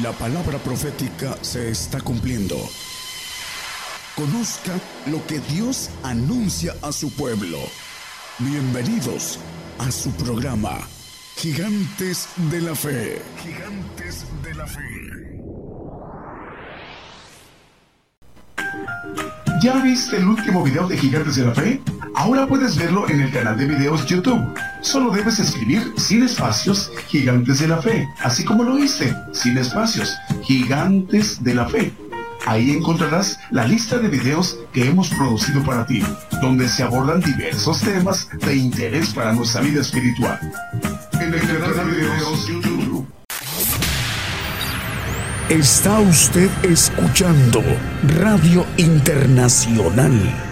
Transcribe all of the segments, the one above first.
La palabra profética se está cumpliendo. Conozca lo que Dios anuncia a su pueblo. Bienvenidos a su programa, Gigantes de la Fe. Gigantes de la Fe. ¿Ya viste el último video de Gigantes de la Fe? Ahora puedes verlo en el canal de videos YouTube. Solo debes escribir sin espacios Gigantes de la Fe, así como lo hice, sin espacios, Gigantes de la Fe. Ahí encontrarás la lista de videos que hemos producido para ti, donde se abordan diversos temas de interés para nuestra vida espiritual. En el canal de videos YouTube. Está usted escuchando Radio Internacional.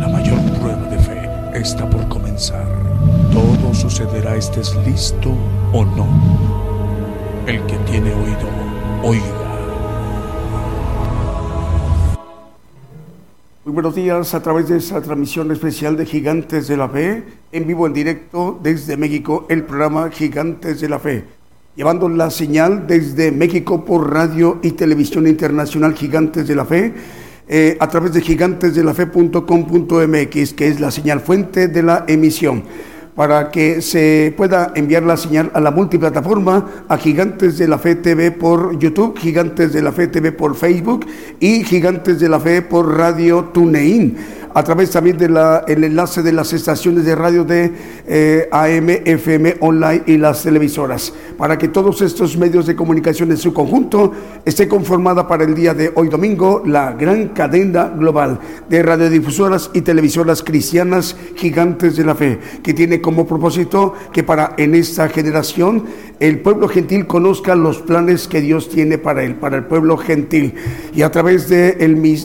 La mayor prueba de fe está por comenzar. Todo sucederá estés listo o no. El que tiene oído, oiga. Muy buenos días a través de esta transmisión especial de Gigantes de la Fe, en vivo en directo desde México, el programa Gigantes de la Fe, llevando la señal desde México por radio y televisión internacional Gigantes de la Fe, eh, a través de gigantesdelafe.com.mx, que es la señal fuente de la emisión para que se pueda enviar la señal a la multiplataforma, a Gigantes de la Fe TV por YouTube, Gigantes de la Fe TV por Facebook y Gigantes de la Fe por Radio TuneIn a través también del el enlace de las estaciones de radio de eh, AM, FM, online y las televisoras, para que todos estos medios de comunicación en su conjunto esté conformada para el día de hoy domingo la gran cadena global de radiodifusoras y televisoras cristianas gigantes de la fe, que tiene como propósito que para en esta generación el pueblo gentil conozca los planes que Dios tiene para él, para el pueblo gentil, y a través de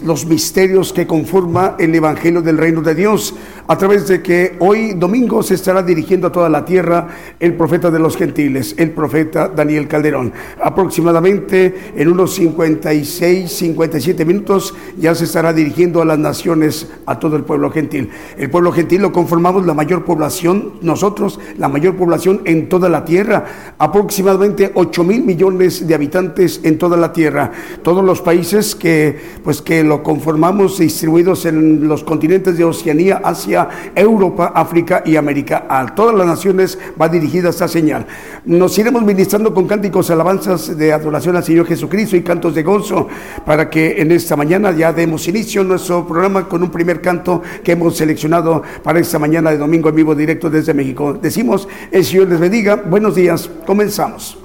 los misterios que conforma el Evangelio del Reino de Dios, a través de que hoy domingo se estará dirigiendo a toda la tierra el profeta de los gentiles, el profeta Daniel Calderón. Aproximadamente en unos 56, 57 minutos ya se estará dirigiendo a las naciones, a todo el pueblo gentil. El pueblo gentil lo conformamos la mayor población, nosotros, la mayor población en toda la tierra aproximadamente 8 mil millones de habitantes en toda la tierra. Todos los países que, pues, que lo conformamos distribuidos en los continentes de Oceanía, Asia, Europa, África y América. A todas las naciones va dirigida esta señal. Nos iremos ministrando con cánticos, alabanzas de adoración al Señor Jesucristo y cantos de gozo para que en esta mañana ya demos inicio a nuestro programa con un primer canto que hemos seleccionado para esta mañana de domingo en vivo directo desde México. Decimos, el Señor les bendiga. Buenos días. Comenzamos.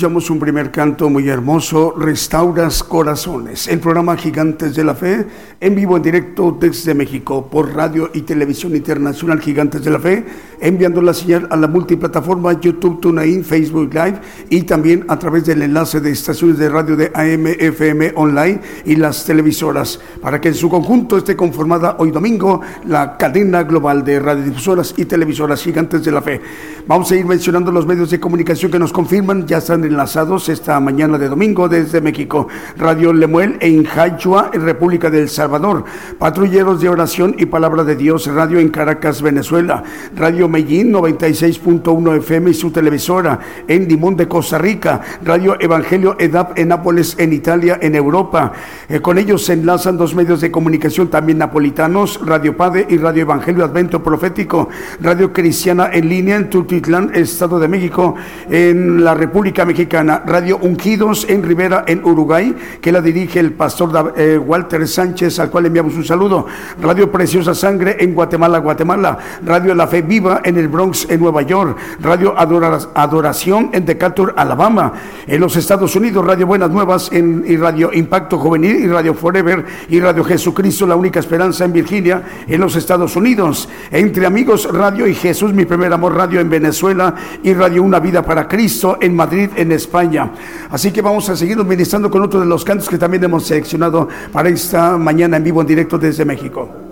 Escuchamos un primer canto muy hermoso, Restauras Corazones, el programa Gigantes de la Fe, en vivo, en directo desde México, por radio y televisión internacional Gigantes de la Fe, enviando la señal a la multiplataforma YouTube, TuneIn, Facebook Live y también a través del enlace de estaciones de radio de AM, FM online y las televisoras, para que en su conjunto esté conformada hoy domingo la cadena global de radiodifusoras y televisoras Gigantes de la Fe. Vamos a ir mencionando los medios de comunicación que nos confirman, ya están enlazados esta mañana de domingo desde México. Radio Lemuel en Jayua, en República del Salvador. Patrulleros de Oración y Palabra de Dios, Radio en Caracas, Venezuela. Radio Medellín 96.1 FM y su televisora en Limón de Costa Rica. Radio Evangelio EDAP en Nápoles, en Italia, en Europa. Eh, con ellos se enlazan dos medios de comunicación también napolitanos, Radio Padre y Radio Evangelio Advento Profético. Radio Cristiana en línea en Estado de México, en la República Mexicana, Radio Ungidos en Rivera, en Uruguay, que la dirige el pastor eh, Walter Sánchez, al cual enviamos un saludo. Radio Preciosa Sangre en Guatemala, Guatemala. Radio La Fe Viva en el Bronx, en Nueva York. Radio Adoración en Decatur, Alabama. En los Estados Unidos, Radio Buenas Nuevas en, y Radio Impacto Juvenil y Radio Forever y Radio Jesucristo, la única esperanza en Virginia, en los Estados Unidos. Entre Amigos Radio y Jesús, mi primer amor radio en Venezuela y Radio Una Vida para Cristo en Madrid, en España. Así que vamos a seguir ministrando con otro de los cantos que también hemos seleccionado para esta mañana en vivo en directo desde México.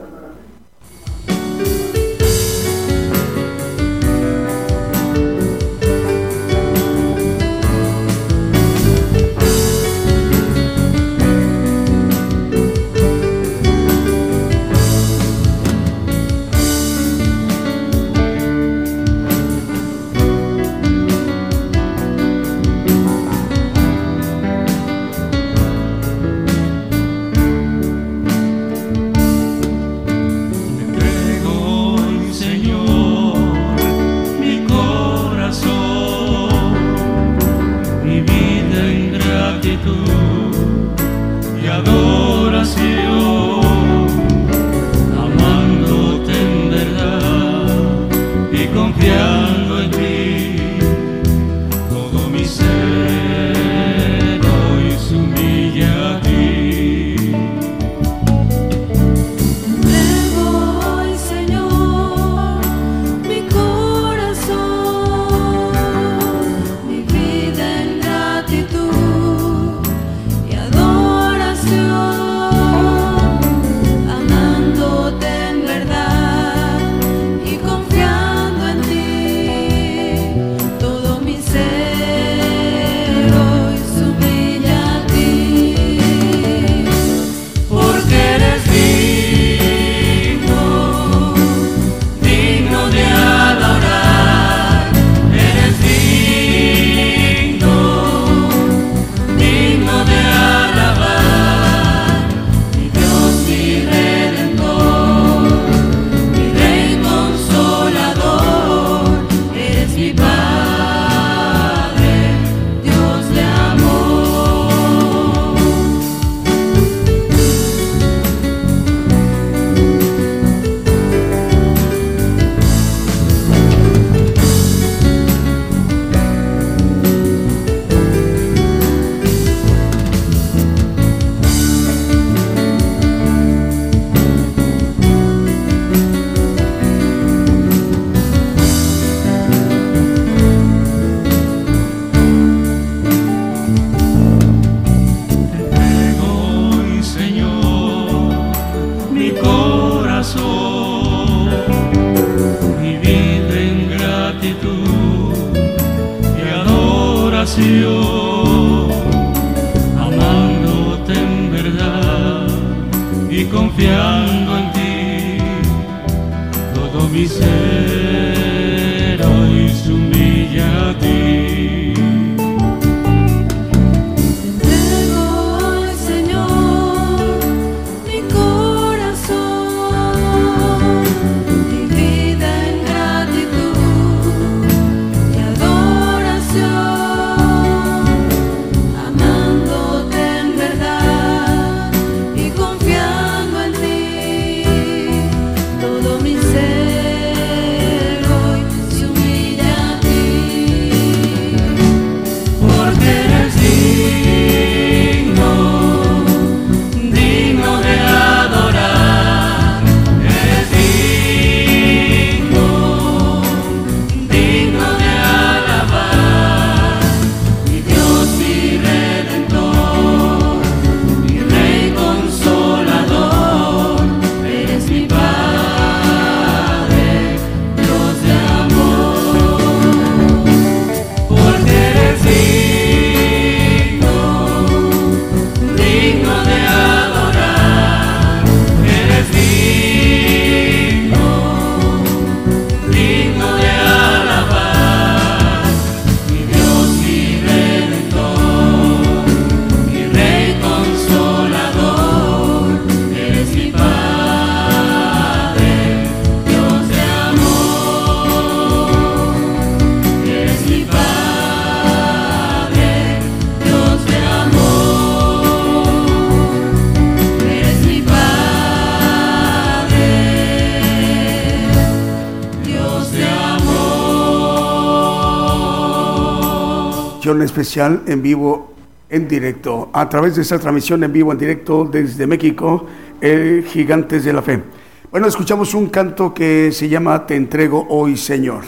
Especial en vivo, en directo, a través de esta transmisión en vivo, en directo desde México, el Gigantes de la Fe. Bueno, escuchamos un canto que se llama Te entrego hoy, Señor.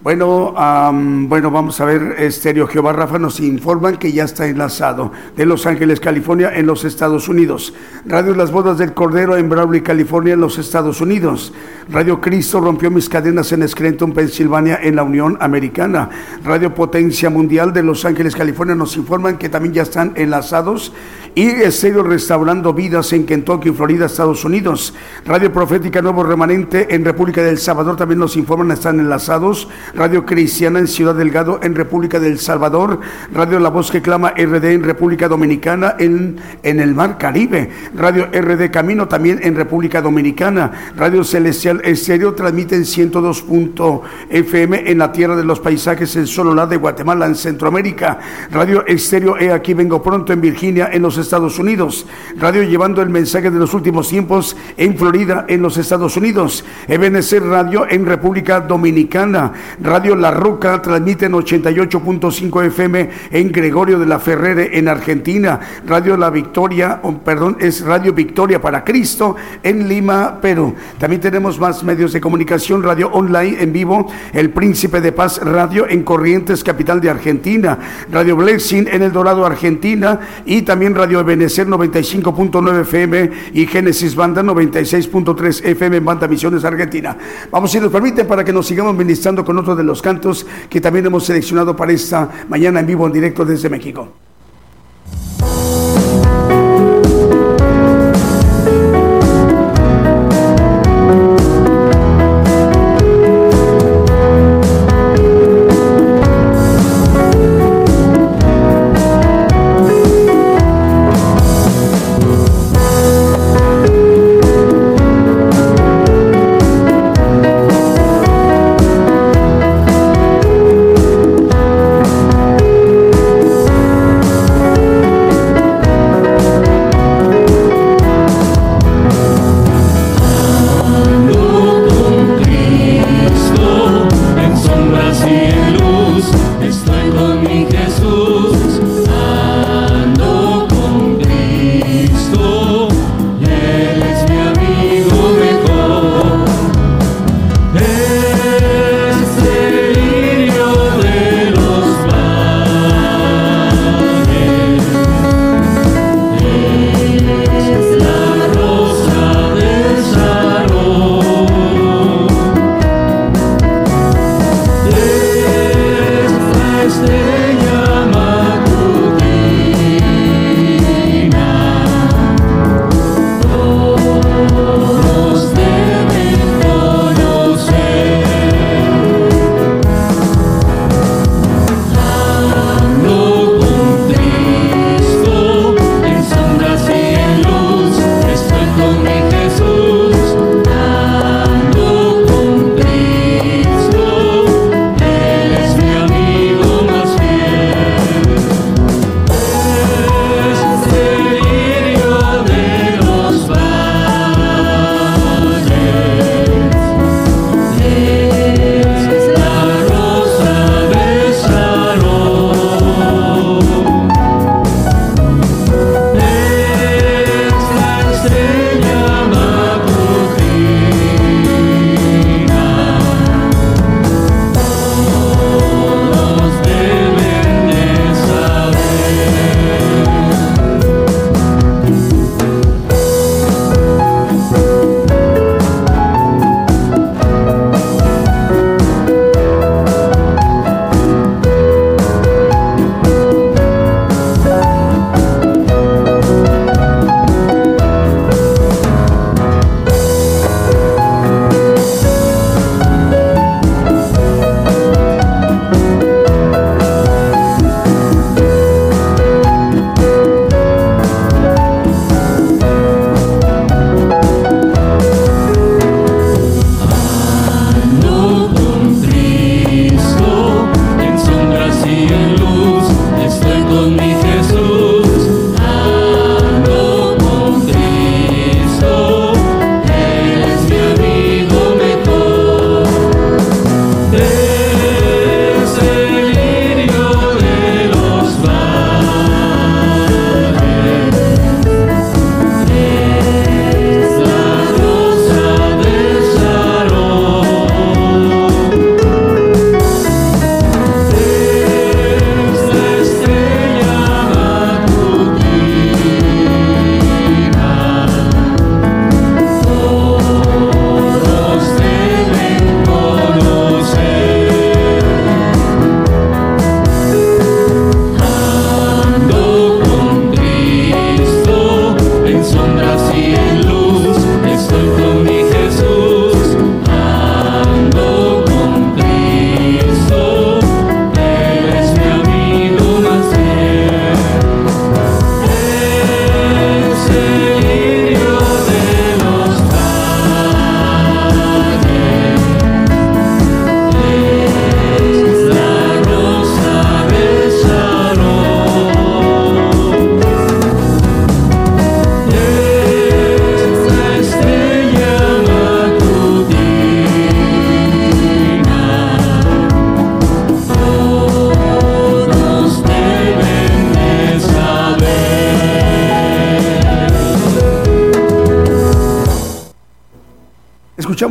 Bueno, bueno, vamos a ver, Estéreo Jehová Rafa nos informan que ya está enlazado de Los Ángeles, California, en los Estados Unidos. Radio Las Bodas del Cordero en Brawley, California, en los Estados Unidos. Radio Cristo rompió mis cadenas en Scranton, Pensilvania, en la Unión Americana. Radio Potencia Mundial de Los Ángeles, California, nos informan que también ya están enlazados. Y Estéreo Restaurando Vidas en Kentucky, Florida, Estados Unidos. Radio Profética Nuevo Remanente en República del Salvador también nos informan, están enlazados. Radio Cristiana en Ciudad Delgado en República del Salvador. Radio La Voz que Clama RD en República Dominicana en, en el Mar Caribe. Radio RD Camino también en República Dominicana. Radio Celestial Estéreo transmite en 102.fm en la Tierra de los Paisajes en Sololá de Guatemala en Centroamérica. Radio Estéreo E Aquí Vengo Pronto en Virginia en los Estados Unidos. Radio Llevando el Mensaje de los Últimos Tiempos en Florida en los Estados Unidos. Ebenezer Radio en República Dominicana. Radio La Roca transmite en 88.5 FM en Gregorio de la Ferrere en Argentina. Radio La Victoria, oh, perdón, es Radio Victoria para Cristo en Lima, Perú. También tenemos más medios de comunicación, radio online en vivo, El Príncipe de Paz Radio en Corrientes, capital de Argentina. Radio Blessing en El Dorado, Argentina. Y también Radio Ebenecer 95.9 FM y Génesis Banda 96.3 FM en Banda Misiones, Argentina. Vamos, si nos permiten, para que nos sigamos ministrando con de los cantos que también hemos seleccionado para esta mañana en vivo, en directo desde México.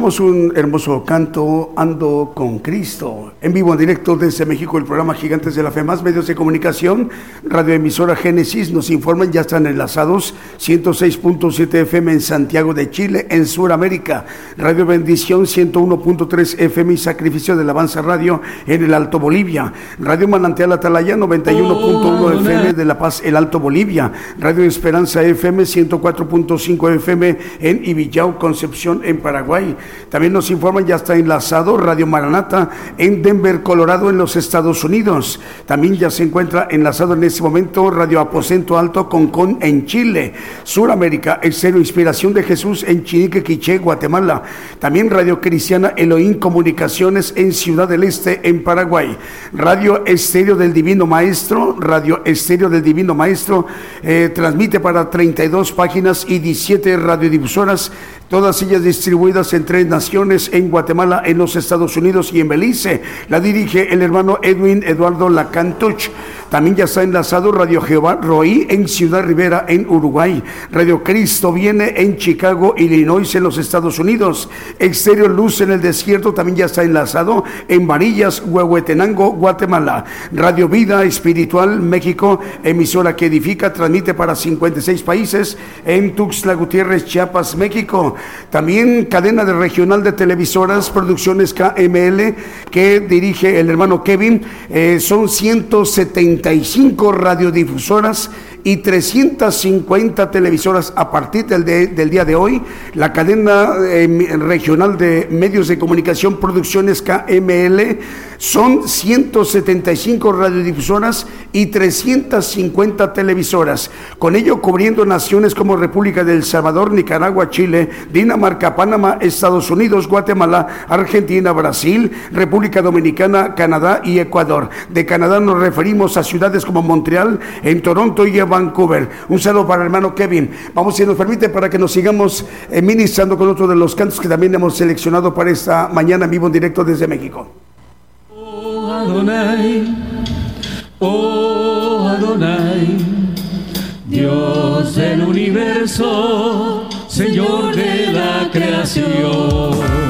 Un hermoso canto, Ando con Cristo. En vivo, en directo desde México, el programa Gigantes de la Fe, más medios de comunicación, radioemisora Génesis, nos informan, ya están enlazados, 106.7 FM en Santiago de Chile, en Sudamérica, Radio Bendición, 101.3 FM y Sacrificio de Avanza Radio en el Alto Bolivia, Radio Manantial Atalaya, 91.1 FM de La Paz, el Alto Bolivia, Radio Esperanza FM, 104.5 FM en Ibillau, Concepción, en Paraguay. También nos informan, ya está enlazado Radio Maranata en Denver, Colorado, en los Estados Unidos. También ya se encuentra enlazado en este momento Radio Aposento Alto Concón en Chile. Suramérica, Excerio Inspiración de Jesús en Chinique, Quiché, Guatemala. También Radio Cristiana Elohim Comunicaciones en Ciudad del Este, en Paraguay. Radio Estéreo del Divino Maestro, Radio Estéreo del Divino Maestro, eh, transmite para 32 páginas y 17 radiodifusoras, todas ellas distribuidas en tres naciones, en Guatemala, en los Estados Unidos y en Belice. La dirige el hermano Edwin Eduardo Lacantuch. También ya está enlazado Radio Jehová Roí en Ciudad Rivera, en Uruguay. Radio Cristo viene en Chicago, Illinois, en los Estados Unidos. Exterior Luz en el Desierto también ya está enlazado en Varillas, Huehuetenango, Guatemala. Radio Vida Espiritual México, emisora que edifica, transmite para 56 países en Tuxtla Gutiérrez, Chiapas, México. También cadena de regional de televisoras, producciones KML, que dirige el hermano Kevin. Eh, son 175 radiodifusoras y 350 televisoras a partir del, de- del día de hoy. La cadena eh, regional de medios de comunicación, producciones KML, son 175 radiodifusoras y 350 televisoras, con ello cubriendo naciones como República del Salvador, Nicaragua, Chile, Dinamarca, Panamá, Estados Unidos, Guatemala, Argentina, Brasil, República Dominicana, Canadá y Ecuador. De Canadá nos referimos a ciudades como Montreal, en Toronto y en Vancouver. Un saludo para el hermano Kevin. Vamos, si nos permite, para que nos sigamos eh, ministrando con otro de los cantos que también hemos seleccionado para esta mañana en vivo en directo desde México. Oh Adonai, oh Adonai, Dios del universo, Señor de la creación.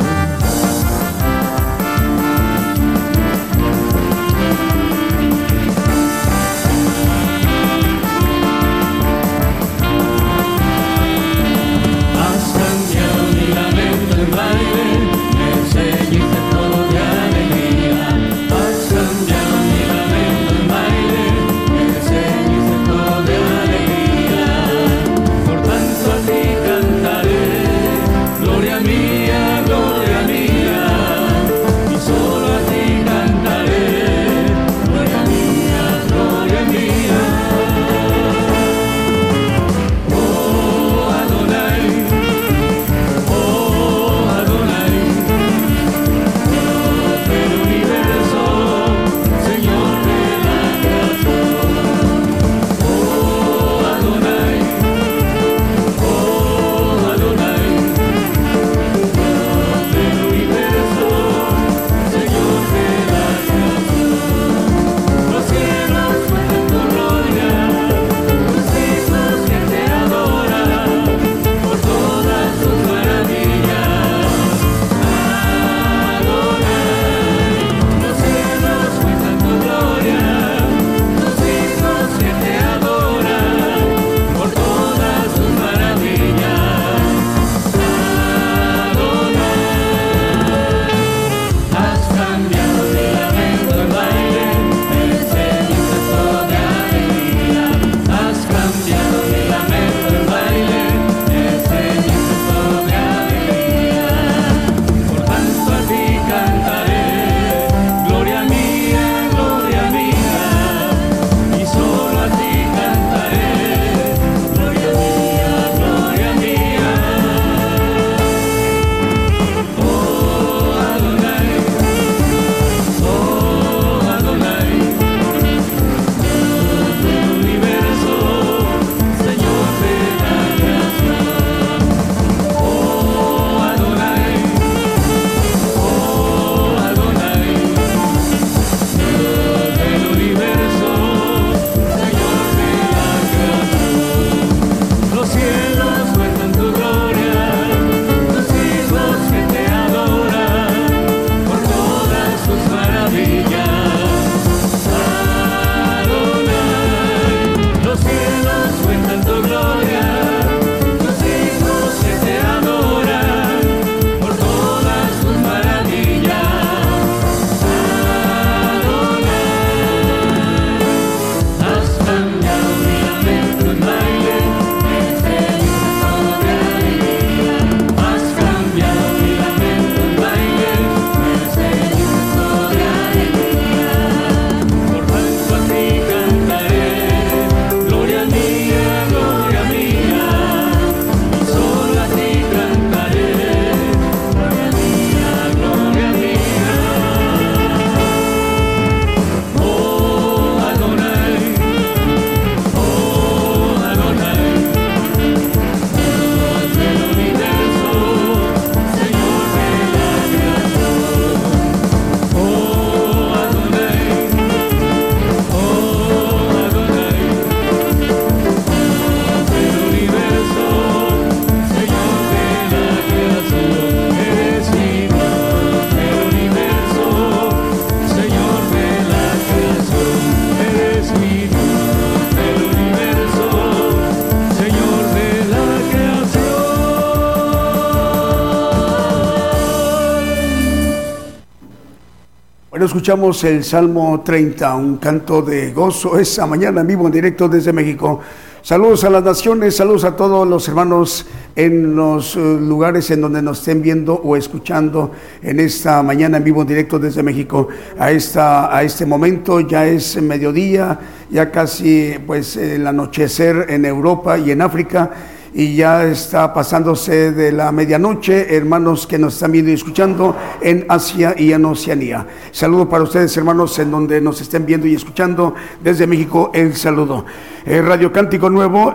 Escuchamos el Salmo 30, un canto de gozo esa mañana en vivo, en directo desde México. Saludos a las naciones, saludos a todos los hermanos en los eh, lugares en donde nos estén viendo o escuchando en esta mañana en vivo, en directo desde México. A, esta, a este momento ya es mediodía, ya casi pues el anochecer en Europa y en África y ya está pasándose de la medianoche, hermanos que nos están viendo y escuchando en Asia y en Oceanía. Saludo para ustedes, hermanos, en donde nos estén viendo y escuchando desde México, el saludo. Eh, Radio Cántico Nuevo,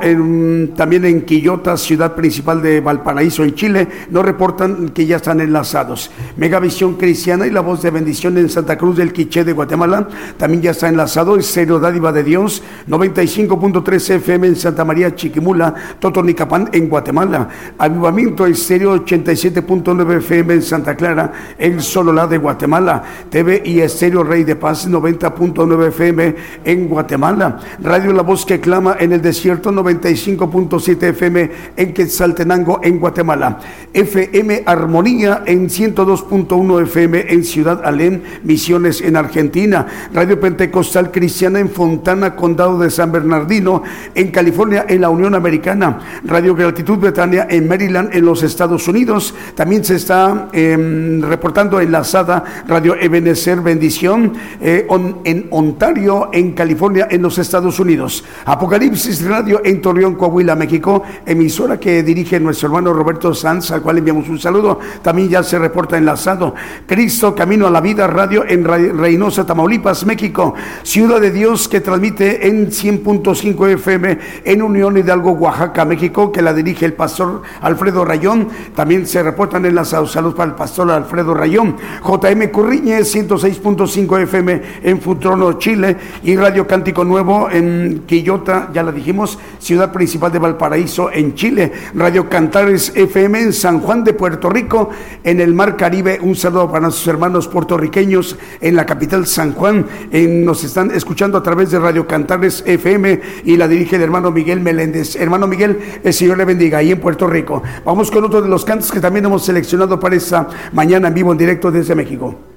también en Quillota, ciudad principal de Valparaíso, en Chile, nos reportan que ya están enlazados. Megavisión Cristiana y la voz de bendición en Santa Cruz del Quiché de Guatemala, también ya está enlazado. Estéreo Dádiva de Dios, 95.3 FM en Santa María Chiquimula, Totonicapán en Guatemala. Avivamiento Estéreo 87.9 FM en Santa Clara, en Sololá de Guatemala. TV y Estéreo Rey de Paz 90.9 FM en Guatemala. Radio La Voz que clama en el desierto 95.7 FM en Quetzaltenango en Guatemala. FM Armonía en 102.1 FM en Ciudad Alén, Misiones en Argentina. Radio Pentecostal Cristiana en Fontana, Condado de San Bernardino, en California, en la Unión Americana. Radio Gratitud Betania en Maryland, en los Estados Unidos. También se está eh, reportando enlazada Radio Ebenezer Bendición eh, en Ontario, en California, en los Estados Unidos. Apocalipsis Radio en Torreón, Coahuila, México. Emisora que dirige nuestro hermano Roberto Sanz, al cual enviamos un saludo. También ya se reporta Cristo Camino a la Vida Radio en Reynosa, Tamaulipas, México. Ciudad de Dios que transmite en 100.5 FM en Unión Hidalgo, Oaxaca, México, que la dirige el pastor Alfredo Rayón. También se reportan enlazados. Saludos para el pastor Alfredo Rayón. JM Curriñe, 106.5 FM en Futrono, Chile. Y Radio Cántico Nuevo en Quillota, ya la dijimos, ciudad principal de Valparaíso, en Chile. Radio Cantares FM en San Juan de Puerto Rico, en el Mar Caribe. Un saludo para nuestros hermanos puertorriqueños en la capital San Juan. En- nos están escuchando a través de Radio Cantares FM y la dirige el hermano Miguel Meléndez. Hermano Miguel, el Señor le bendiga ahí en Puerto Rico. Vamos con otro de los cantos que también hemos seleccionado para esta mañana en vivo en directo desde México.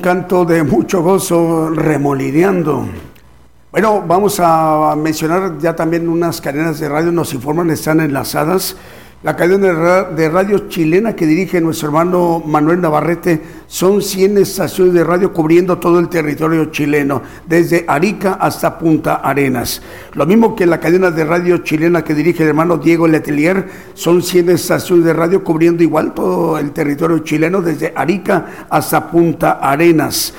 Canto de mucho gozo remolineando. Bueno, vamos a mencionar ya también unas cadenas de radio, nos informan, están enlazadas. La cadena de ra- de radio chilena que dirige nuestro hermano Manuel Navarrete son 100 estaciones de radio cubriendo todo el territorio chileno, desde Arica hasta Punta Arenas. Lo mismo que la cadena de radio chilena que dirige el hermano Diego Letelier, son 100 estaciones de radio cubriendo igual todo el territorio chileno, desde Arica hasta Punta Arenas.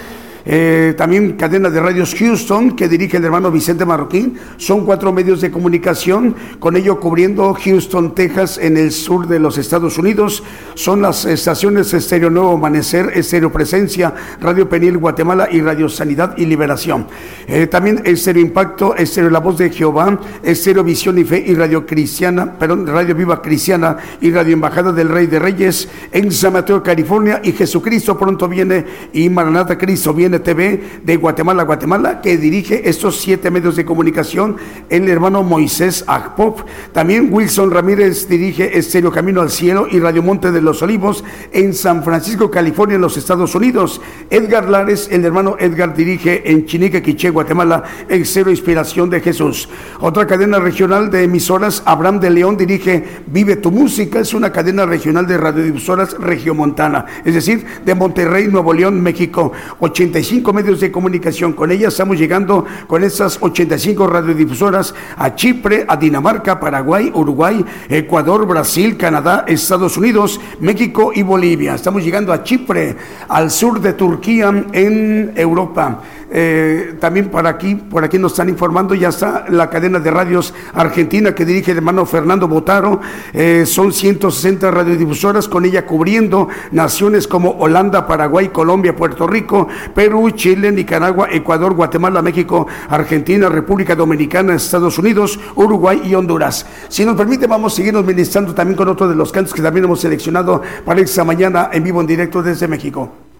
Eh, también cadena de radios Houston que dirige el hermano Vicente Marroquín. Son cuatro medios de comunicación, con ello cubriendo Houston, Texas, en el sur de los Estados Unidos. Son las estaciones Estéreo Nuevo Amanecer, Estéreo Presencia, Radio Penil Guatemala y Radio Sanidad y Liberación. Eh, también Estéreo Impacto, Estéreo La Voz de Jehová, Estéreo Visión y Fe y Radio Cristiana, perdón, Radio Viva Cristiana y Radio Embajada del Rey de Reyes en San Mateo, California. Y Jesucristo pronto viene y Maranata Cristo viene TV de Guatemala, Guatemala, que dirige estos siete medios de comunicación el hermano Moisés Agpop. También Wilson Ramírez dirige Estéreo Camino al Cielo y Radio Monte de los Olivos en San Francisco, California, en los Estados Unidos. Edgar Lares, el hermano Edgar, dirige en Chinique, Quiché, Guatemala, Estéreo Inspiración de Jesús. Otra cadena regional de emisoras, Abraham de León dirige Vive tu Música, es una cadena regional de radiodifusoras regiomontana, es decir, de Monterrey, Nuevo León, México. 85 medios de comunicación. Con ellas estamos llegando con esas 85 radiodifusoras a Chipre, a Dinamarca, Paraguay, Uruguay, Ecuador, Brasil, Canadá, Estados Unidos, México y Bolivia. Estamos llegando a Chipre, al sur de Turquía, en Europa. Eh, también por aquí, por aquí nos están informando, ya está la cadena de radios argentina que dirige el hermano Fernando Botaro. Eh, son 160 radiodifusoras con ella cubriendo naciones como Holanda, Paraguay, Colombia, Puerto Rico, Perú, Chile, Nicaragua, Ecuador, Guatemala, México, Argentina, República Dominicana, Estados Unidos, Uruguay y Honduras. Si nos permite, vamos a seguirnos ministrando también con otro de los cantos que también hemos seleccionado para esta mañana en vivo en directo desde México.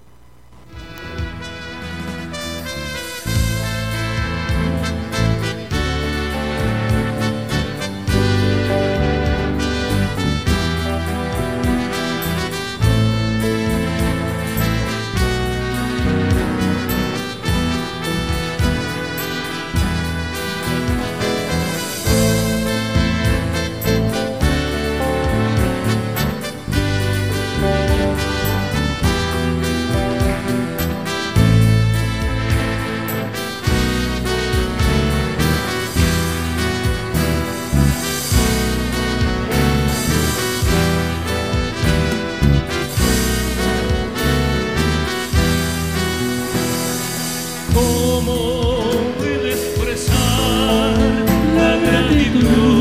La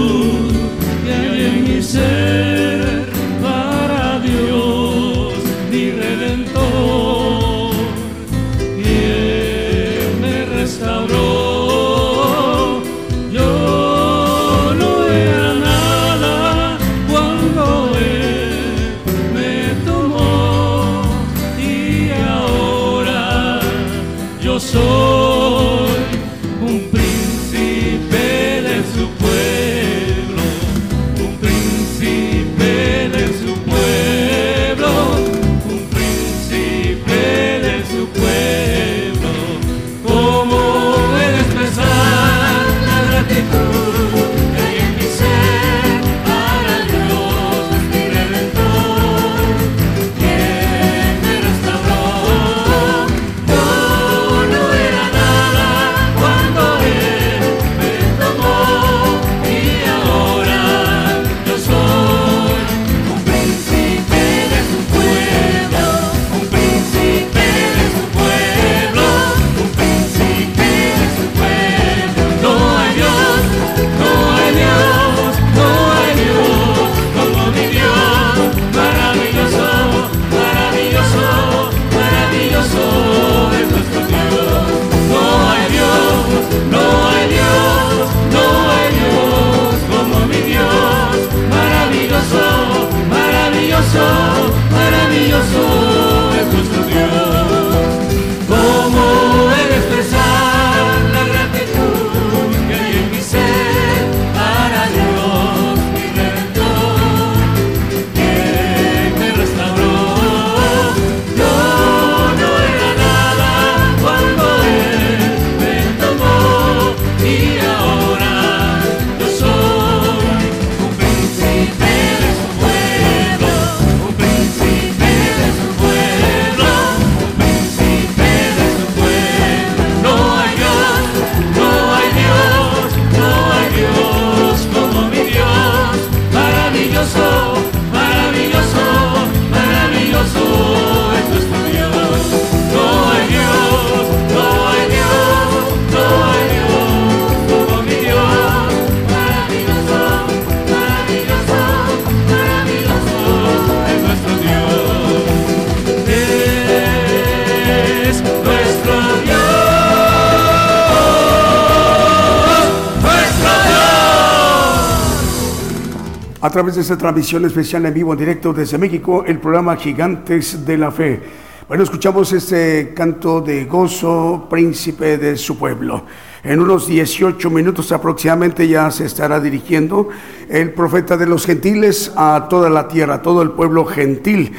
través de esta transmisión especial en vivo, en directo desde México, el programa Gigantes de la Fe. Bueno, escuchamos este canto de gozo, príncipe de su pueblo. En unos 18 minutos aproximadamente ya se estará dirigiendo el profeta de los gentiles a toda la tierra, a todo el pueblo gentil.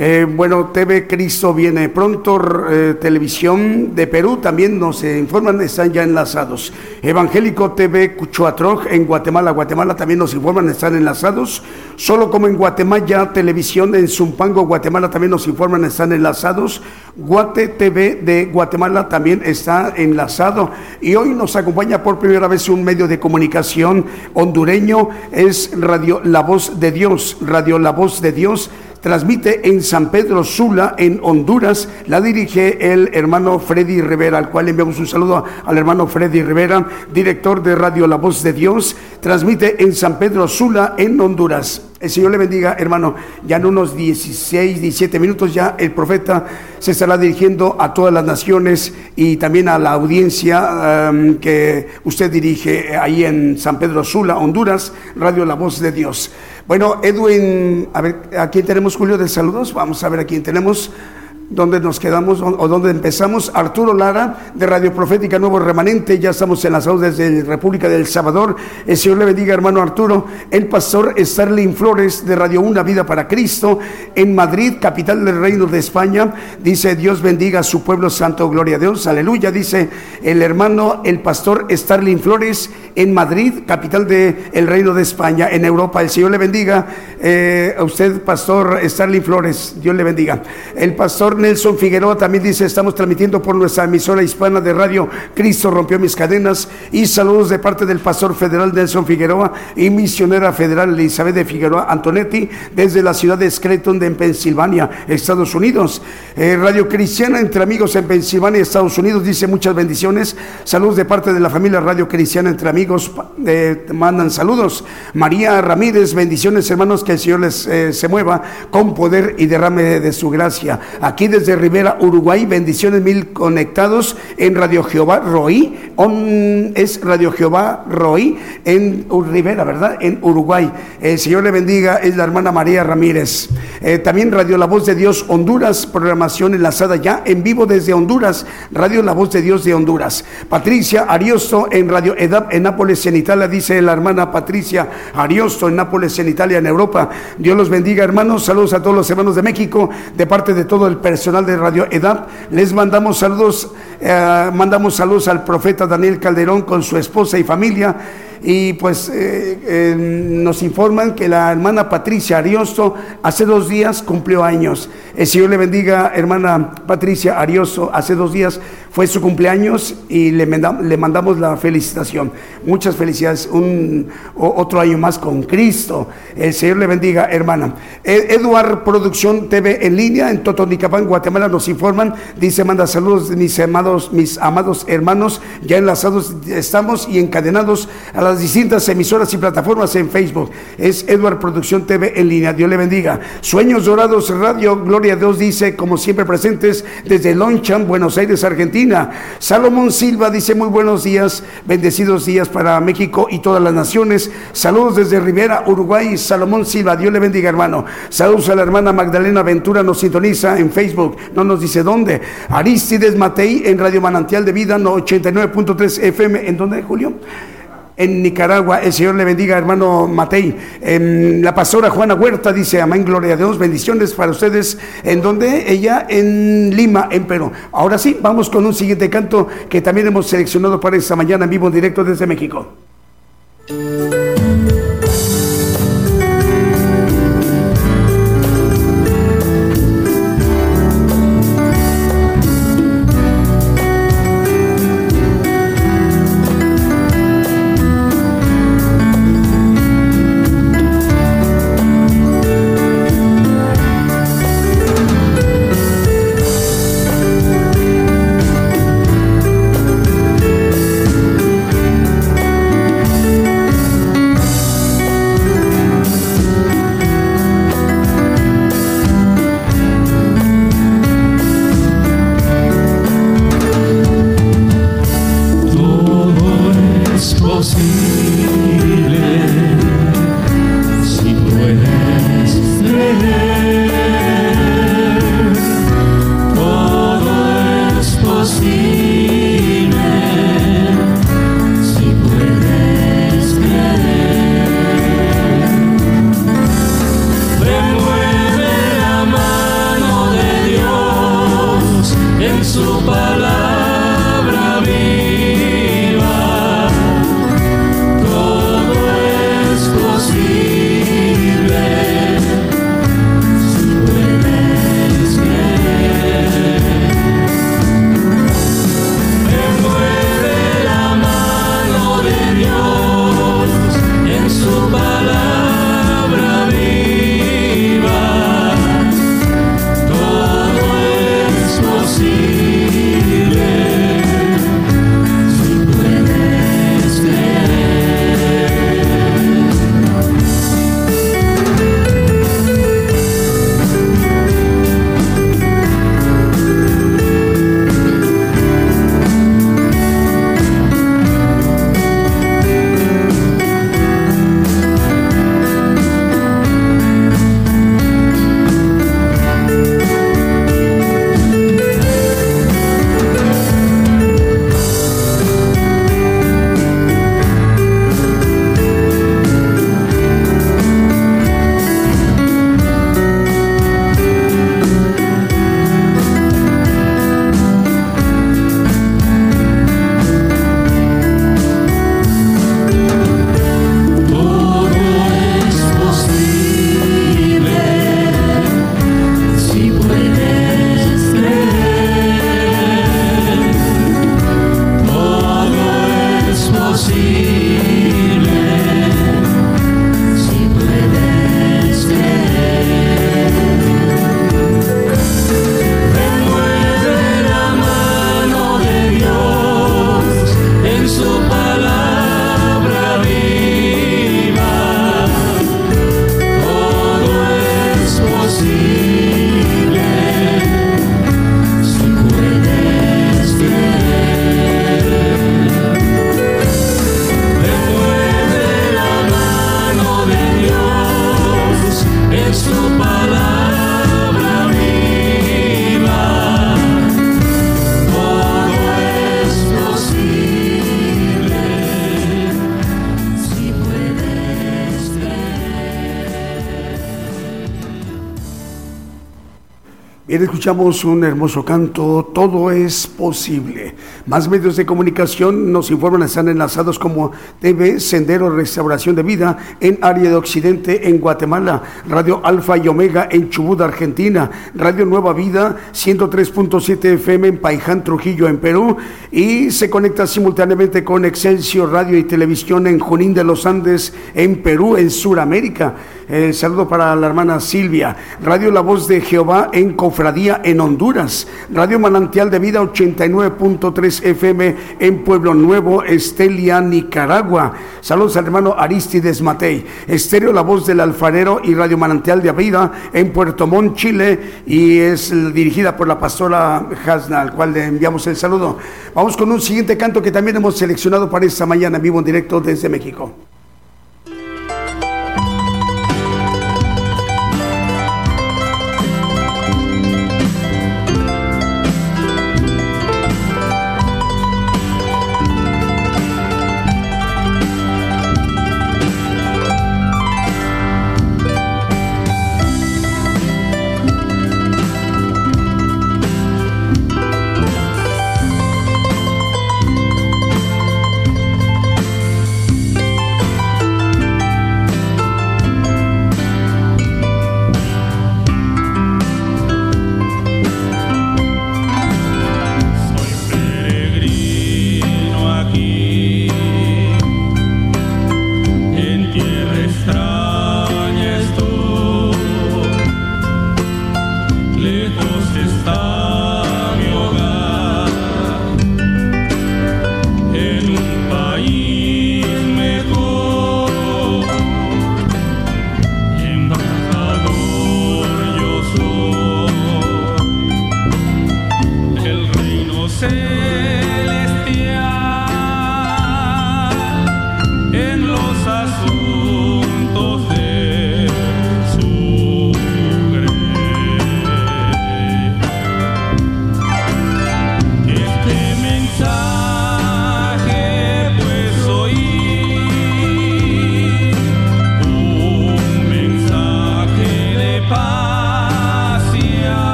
Eh, bueno, TV Cristo viene pronto, eh, televisión de Perú también nos eh, informan, están ya enlazados. Evangélico TV Cuchuatroj en Guatemala, Guatemala también nos informan, están enlazados. Solo como en Guatemala, televisión en Zumpango, Guatemala también nos informan, están enlazados. Guate TV de Guatemala también está enlazado. Y hoy nos acompaña por primera vez un medio de comunicación hondureño, es Radio La Voz de Dios, Radio La Voz de Dios transmite en San Pedro Sula, en Honduras. La dirige el hermano Freddy Rivera, al cual enviamos un saludo al hermano Freddy Rivera, director de Radio La Voz de Dios. Transmite en San Pedro Sula, en Honduras. El Señor le bendiga, hermano. Ya en unos 16, 17 minutos ya el profeta se estará dirigiendo a todas las naciones y también a la audiencia um, que usted dirige ahí en San Pedro Sula, Honduras, Radio La Voz de Dios. Bueno, Edwin, a ver, ¿a quién tenemos, Julio, de saludos? Vamos a ver a quién tenemos. ¿Dónde nos quedamos o dónde empezamos? Arturo Lara, de Radio Profética Nuevo Remanente, ya estamos enlazados desde República del Salvador. El Señor le bendiga, hermano Arturo. El pastor Starling Flores, de Radio Una Vida para Cristo, en Madrid, capital del Reino de España. Dice, Dios bendiga a su pueblo santo, gloria a Dios, aleluya. Dice el hermano, el pastor Starling Flores, en Madrid, capital del Reino de España, en Europa. El Señor le bendiga. Eh, a usted, pastor Starling Flores, Dios le bendiga. El pastor Nelson Figueroa también dice, estamos transmitiendo por nuestra emisora hispana de radio Cristo rompió mis cadenas y saludos de parte del pastor federal Nelson Figueroa y misionera federal Elizabeth de Figueroa Antonetti desde la ciudad de Scranton en Pensilvania, Estados Unidos. Eh, radio Cristiana entre amigos en Pensilvania, Estados Unidos dice muchas bendiciones. Saludos de parte de la familia Radio Cristiana entre amigos. eh, mandan saludos. María Ramírez, bendiciones hermanos, que el Señor les eh, se mueva con poder y derrame de, de su gracia. Aquí desde Rivera, Uruguay, bendiciones mil conectados en Radio Jehová Roí, on- es Radio Jehová Roí en Rivera, ¿verdad? En Uruguay. El Señor le bendiga, es la hermana María Ramírez. Eh, también Radio La Voz de Dios Honduras, programación enlazada ya en vivo desde Honduras, Radio La Voz de Dios de Honduras. Patricia Ariosto en Radio EDAP en Nápoles, en Italia, dice la hermana Patricia Ariosto en Nápoles, en Italia, en Europa. Dios los bendiga, hermanos. Saludos a todos los hermanos de México, de parte de todo el personal de Radio EDAP. Les mandamos saludos, eh, mandamos saludos al profeta Daniel Calderón con su esposa y familia. Y pues eh, eh, nos informan que la hermana Patricia Ariosto hace dos días cumplió años. El Señor le bendiga, hermana Patricia Ariosto. Hace dos días fue su cumpleaños y le, le mandamos la felicitación. Muchas felicidades. Un, otro año más con Cristo. El Señor le bendiga, hermana. E- Eduard Producción TV en línea en Totonicapán, Guatemala, nos informan. Dice, manda saludos, mis amados, mis amados hermanos. Ya enlazados estamos y encadenados a las distintas emisoras y plataformas en Facebook. Es Eduard Producción TV en línea. Dios le bendiga. Sueños Dorados Radio, Gloria a Dios dice, como siempre presentes desde Lonchan, Buenos Aires, Argentina. Salomón Silva dice, muy buenos días, bendecidos días para México y todas las naciones. Saludos desde Rivera, Uruguay. Salomón Silva, Dios le bendiga, hermano. Saludos a la hermana Magdalena Ventura, nos sintoniza en Facebook, no nos dice dónde. Aristides Matei en Radio Manantial de Vida, no, 89.3 FM. ¿En dónde, Julio? En Nicaragua. El Señor le bendiga, hermano Matei. En la pastora Juana Huerta dice, amén, gloria a Dios, bendiciones para ustedes. ¿En donde Ella en Lima, en Perú. Ahora sí, vamos con un siguiente canto que también hemos seleccionado para esta mañana en vivo en directo desde México. Un hermoso canto, todo es posible. Más medios de comunicación nos informan, están enlazados como TV Sendero Restauración de Vida en área de Occidente en Guatemala, Radio Alfa y Omega en Chubut, Argentina, Radio Nueva Vida 103.7 FM en Paiján, Trujillo, en Perú y se conecta simultáneamente con Excelsior Radio y Televisión en Junín de los Andes en Perú, en Sudamérica. El saludo para la hermana Silvia. Radio La Voz de Jehová en Cofradía en Honduras. Radio Manantial de Vida 89.3 FM en Pueblo Nuevo, Estelia, Nicaragua. Saludos al hermano Aristides Matei. Estéreo La Voz del Alfarero y Radio Manantial de Vida en Puerto Montt, Chile. Y es dirigida por la pastora Hasna, al cual le enviamos el saludo. Vamos con un siguiente canto que también hemos seleccionado para esta mañana en vivo en directo desde México.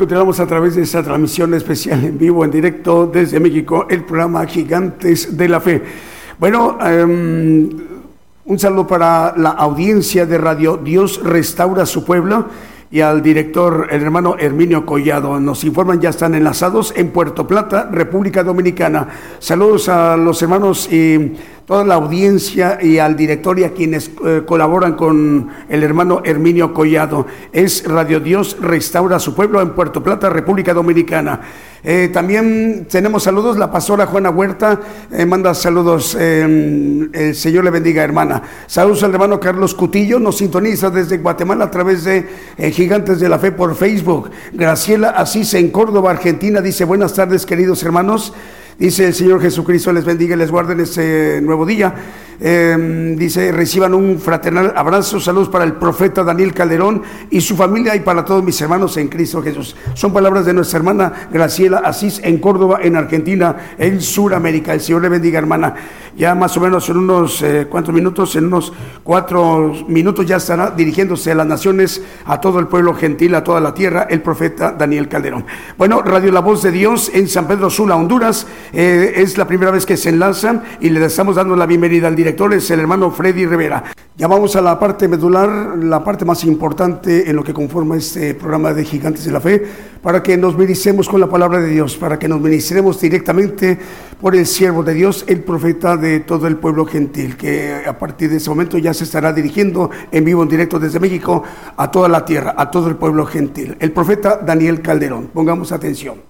Continuamos a través de esta transmisión especial en vivo, en directo desde México, el programa Gigantes de la Fe. Bueno, em, un saludo para la audiencia de Radio Dios Restaura su Pueblo y al director, el hermano Herminio Collado. Nos informan, ya están enlazados en Puerto Plata, República Dominicana. Saludos a los hermanos y toda la audiencia y al director y a quienes eh, colaboran con el hermano Herminio Collado. Es Radio Dios Restaura su Pueblo en Puerto Plata, República Dominicana. Eh, también tenemos saludos, la pastora Juana Huerta eh, manda saludos, eh, el Señor le bendiga hermana. Saludos al hermano Carlos Cutillo, nos sintoniza desde Guatemala a través de Gigantes de la Fe por Facebook. Graciela Asís en Córdoba, Argentina, dice buenas tardes queridos hermanos. Dice el Señor Jesucristo les bendiga y les guarde en este nuevo día. Eh, dice, reciban un fraternal abrazo, saludos para el profeta Daniel Calderón y su familia y para todos mis hermanos en Cristo Jesús. Son palabras de nuestra hermana Graciela Asís en Córdoba, en Argentina, en Sudamérica. El Señor le bendiga, hermana. Ya más o menos en unos eh, cuantos minutos, en unos cuatro minutos ya estará dirigiéndose a las naciones, a todo el pueblo gentil, a toda la tierra, el profeta Daniel Calderón. Bueno, Radio La Voz de Dios en San Pedro Sula, Honduras, eh, es la primera vez que se enlazan y le estamos dando la bienvenida al director, es el hermano Freddy Rivera. Ya vamos a la parte medular, la parte más importante en lo que conforma este programa de Gigantes de la Fe, para que nos ministremos con la palabra de Dios, para que nos ministremos directamente por el siervo de Dios, el profeta de todo el pueblo gentil, que a partir de ese momento ya se estará dirigiendo en vivo, en directo desde México, a toda la tierra, a todo el pueblo gentil. El profeta Daniel Calderón. Pongamos atención.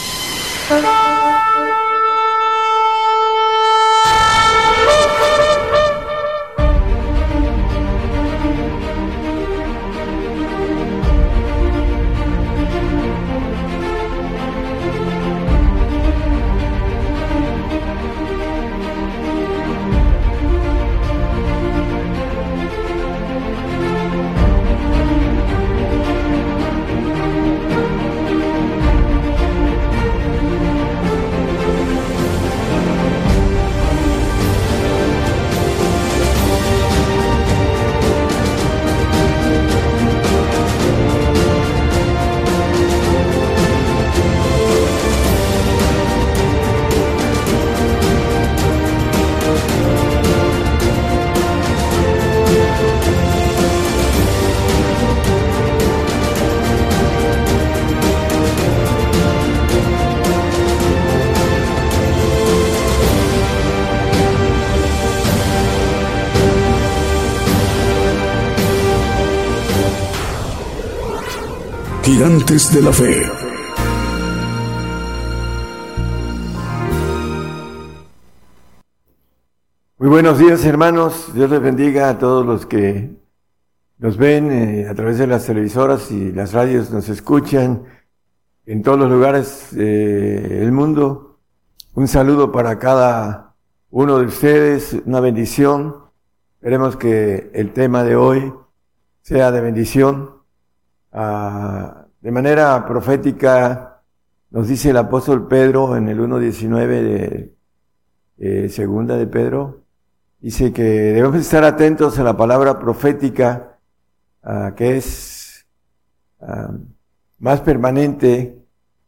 Gigantes de la Fe. Muy buenos días hermanos, Dios les bendiga a todos los que nos ven eh, a través de las televisoras y las radios, nos escuchan en todos los lugares del mundo. Un saludo para cada uno de ustedes, una bendición. Esperemos que el tema de hoy sea de bendición. Ah, de manera profética nos dice el apóstol Pedro en el 1.19 de eh, segunda de Pedro, dice que debemos estar atentos a la palabra profética que es ah, más permanente,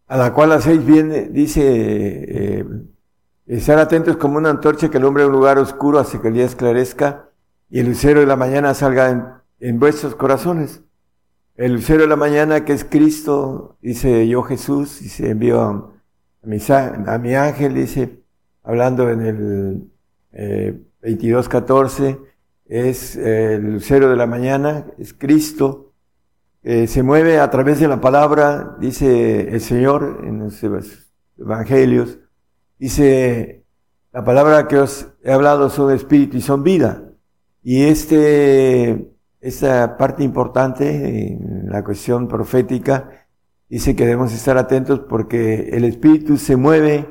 a la cual hacéis bien, dice, eh, estar atentos como una antorcha que alumbra un lugar oscuro hasta que el día esclarezca y el lucero de la mañana salga en, en vuestros corazones. El lucero de la mañana que es Cristo, dice yo Jesús, y se envió a, mi, a mi ángel, dice, hablando en el eh, 22.14, es el lucero de la mañana, es Cristo, eh, se mueve a través de la palabra, dice el Señor en los ev- evangelios, dice, la palabra que os he hablado son espíritu y son vida. Y este, esta parte importante en la cuestión profética dice que debemos estar atentos porque el espíritu se mueve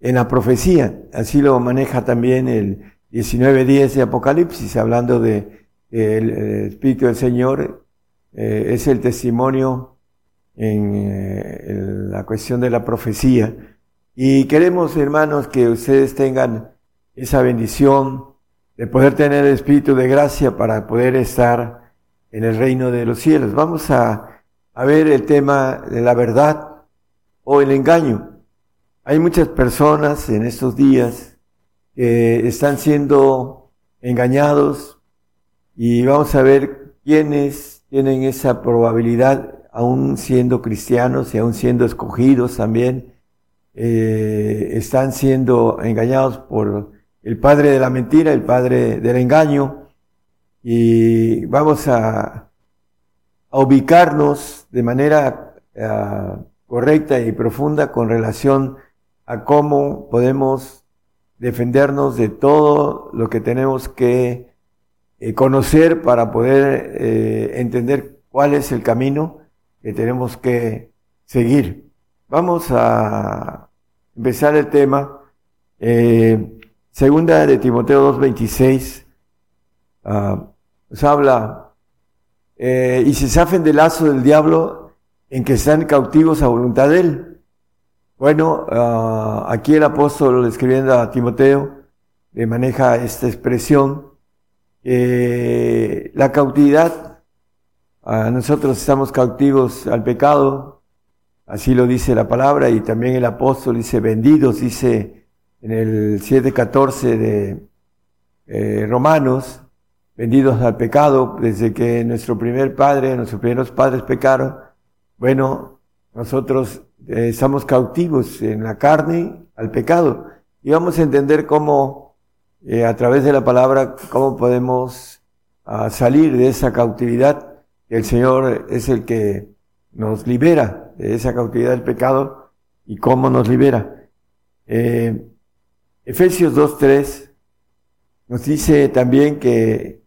en la profecía. Así lo maneja también el 19.10 de Apocalipsis, hablando de el espíritu del Señor eh, es el testimonio en, eh, en la cuestión de la profecía. Y queremos, hermanos, que ustedes tengan esa bendición de poder tener el espíritu de gracia para poder estar en el reino de los cielos. Vamos a, a ver el tema de la verdad o el engaño. Hay muchas personas en estos días que están siendo engañados y vamos a ver quiénes tienen esa probabilidad, aún siendo cristianos y aún siendo escogidos también, eh, están siendo engañados por el padre de la mentira, el padre del engaño, y vamos a, a ubicarnos de manera ah, correcta y profunda con relación a cómo podemos defendernos de todo lo que tenemos que eh, conocer para poder eh, entender cuál es el camino que tenemos que seguir. Vamos a empezar el tema. Eh, segunda de Timoteo 2.26 ah, nos habla, eh, y se zafen del lazo del diablo en que están cautivos a voluntad de él. Bueno, ah, aquí el apóstol escribiendo a Timoteo le maneja esta expresión. eh, la cautividad, ah, nosotros estamos cautivos al pecado, así lo dice la palabra, y también el apóstol dice vendidos, dice en el 7.14 de eh, Romanos, vendidos al pecado, desde que nuestro primer padre, nuestros primeros padres pecaron, bueno, nosotros eh, estamos cautivos en la carne al pecado. Y vamos a entender cómo, eh, a través de la palabra, cómo podemos ah, salir de esa cautividad. El Señor es el que nos libera de esa cautividad del pecado y cómo nos libera. Eh, Efesios 2.3 nos dice también que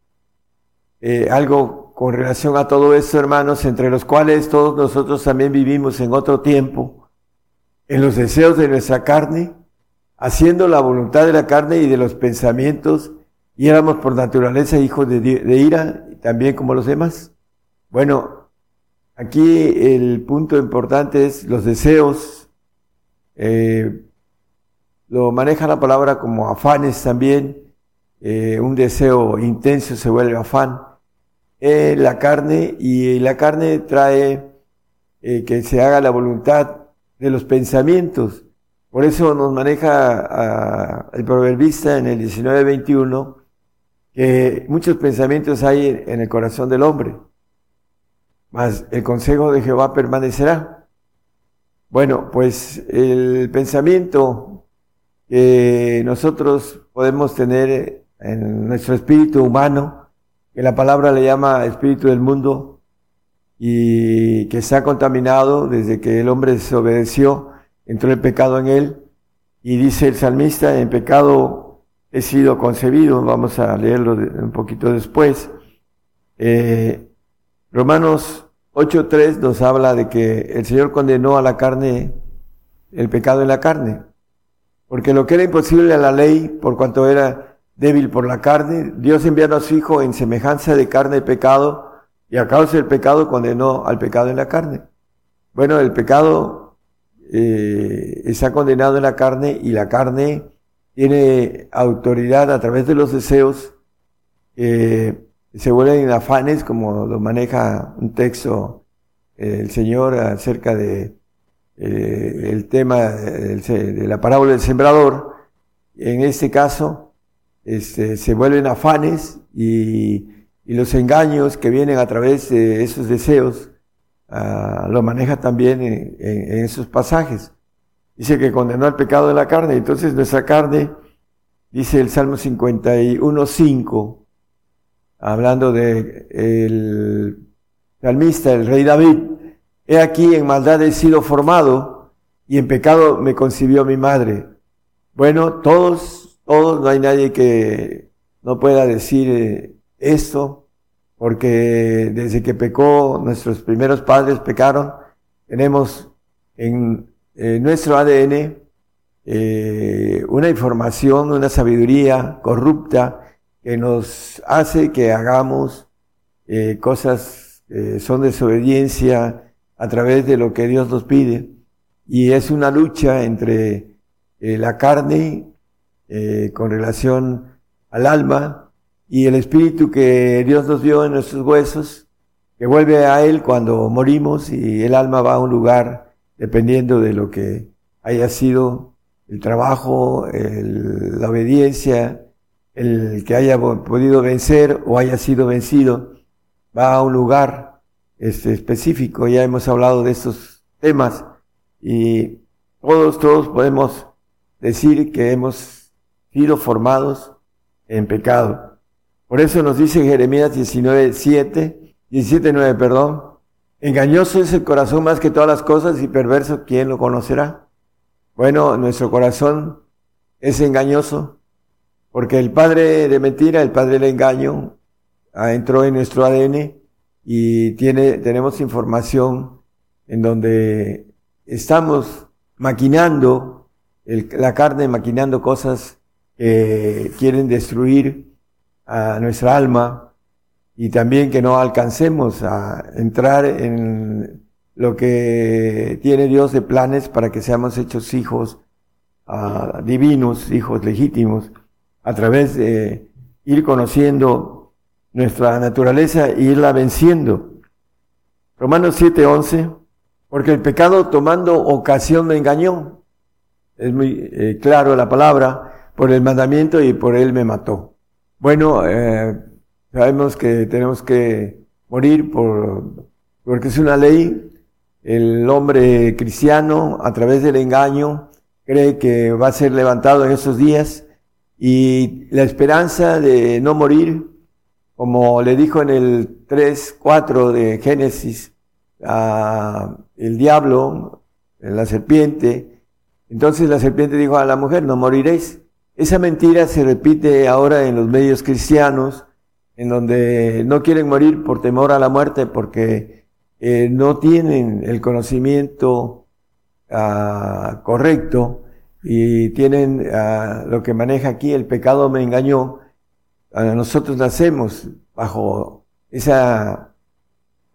eh, algo con relación a todo esto, hermanos, entre los cuales todos nosotros también vivimos en otro tiempo, en los deseos de nuestra carne, haciendo la voluntad de la carne y de los pensamientos, y éramos por naturaleza hijos de, de ira, también como los demás. Bueno, aquí el punto importante es los deseos, eh, lo maneja la palabra como afanes también, eh, un deseo intenso se vuelve afán. La carne y la carne trae eh, que se haga la voluntad de los pensamientos. Por eso nos maneja el proverbista en el 19:21 que muchos pensamientos hay en el corazón del hombre, mas el consejo de Jehová permanecerá. Bueno, pues el pensamiento que nosotros podemos tener en nuestro espíritu humano, que la palabra le llama espíritu del mundo, y que está contaminado desde que el hombre desobedeció, entró el pecado en él y dice el salmista, en pecado he sido concebido, vamos a leerlo un poquito después. Eh, Romanos 8.3 nos habla de que el Señor condenó a la carne, el pecado en la carne, porque lo que era imposible a la ley, por cuanto era débil por la carne, Dios enviando a su Hijo en semejanza de carne de pecado, y a causa del pecado condenó al pecado en la carne. Bueno, el pecado eh, está condenado en la carne y la carne tiene autoridad a través de los deseos que se vuelven afanes, como lo maneja un texto eh, el Señor acerca de eh, el tema del de la parábola del sembrador. En este caso, este, se vuelven afanes y, los engaños que vienen a través de esos deseos ah, lo maneja también en, esos pasajes. Dice que condenó el pecado de la carne, entonces nuestra carne, dice el Salmo 51.5, hablando de el salmista, el rey David, he aquí en maldad he sido formado y en pecado me concibió mi madre. Bueno, todos, todos, no hay nadie que no pueda decir eh, esto, porque desde que pecó, nuestros primeros padres pecaron, tenemos en, eh, nuestro ADN eh, una información, una sabiduría corrupta que nos hace que hagamos eh, cosas que son desobediencia a través de lo que Dios nos pide. Y es una lucha entre eh, la carne eh, con relación al alma y el espíritu que Dios nos dio en nuestros huesos, que vuelve a Él cuando morimos y el alma va a un lugar dependiendo de lo que haya sido el trabajo, el- la obediencia, el que haya podido vencer o haya sido vencido, va a un lugar este, específico. Ya hemos hablado de estos temas y todos, todos podemos decir que hemos sido formados en pecado. Por eso nos dice Jeremías 19, 7, 17, 9, perdón. Engañoso es el corazón más que todas las cosas y perverso, ¿quién lo conocerá? Bueno, nuestro corazón es engañoso porque el padre de mentira, el padre del engaño, ah, entró en nuestro ADN y tiene, tenemos información en donde estamos maquinando, el- la carne maquinando cosas que quieren destruir a nuestra alma y también que no alcancemos a entrar en lo que tiene Dios de planes para que seamos hechos hijos ah, divinos, hijos legítimos, a través de ir conociendo nuestra naturaleza e irla venciendo. Romanos 7:11, porque el pecado tomando ocasión me engañó. Es muy eh, claro la palabra, por el mandamiento y por él me mató. Bueno, eh, sabemos que tenemos que morir por, porque es una ley. El hombre cristiano, a través del engaño, cree que va a ser levantado en esos días y la esperanza de no morir, como le dijo en el 3, 4 de Génesis, el diablo, la serpiente, entonces la serpiente dijo a la mujer, no moriréis. Esa mentira se repite ahora en los medios cristianos, en donde no quieren morir por temor a la muerte, porque eh, no tienen el conocimiento ah, correcto y tienen ah, lo que maneja aquí, el pecado me engañó. Nosotros nacemos bajo esa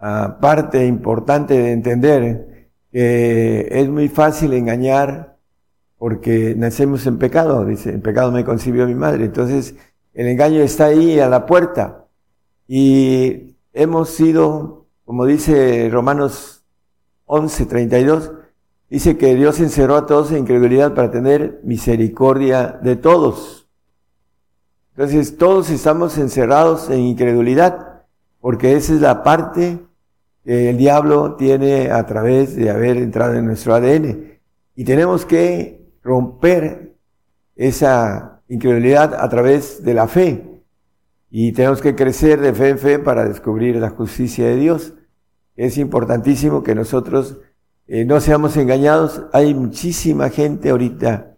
ah, parte importante de entender que es muy fácil engañar porque nacemos en pecado, dice, en pecado me concibió mi madre. Entonces, el engaño está ahí a la puerta. Y hemos sido, como dice Romanos 11, 32, dice que Dios encerró a todos en incredulidad para tener misericordia de todos. Entonces, todos estamos encerrados en incredulidad, porque esa es la parte que el diablo tiene a través de haber entrado en nuestro ADN. Y tenemos que romper esa incredulidad a través de la fe. Y tenemos que crecer de fe en fe para descubrir la justicia de Dios. es importantísimo que nosotros eh, no seamos engañados. Hay muchísima gente ahorita,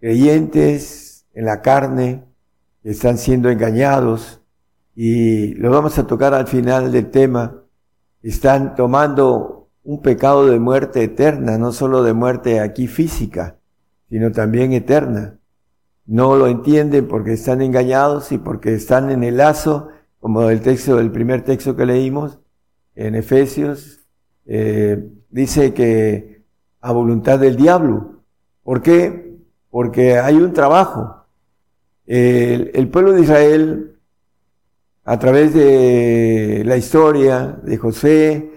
creyentes en la carne, están siendo engañados y lo vamos a tocar al final del tema. Están tomando un pecado de muerte eterna, no solo de muerte aquí física, sino también eterna. No lo entienden porque están engañados y porque están en el lazo, como el texto, el primer texto que leímos en Efesios, eh, dice que a voluntad del diablo. ¿Por qué? Porque hay un trabajo. El, pueblo de Israel, a través de la historia de José,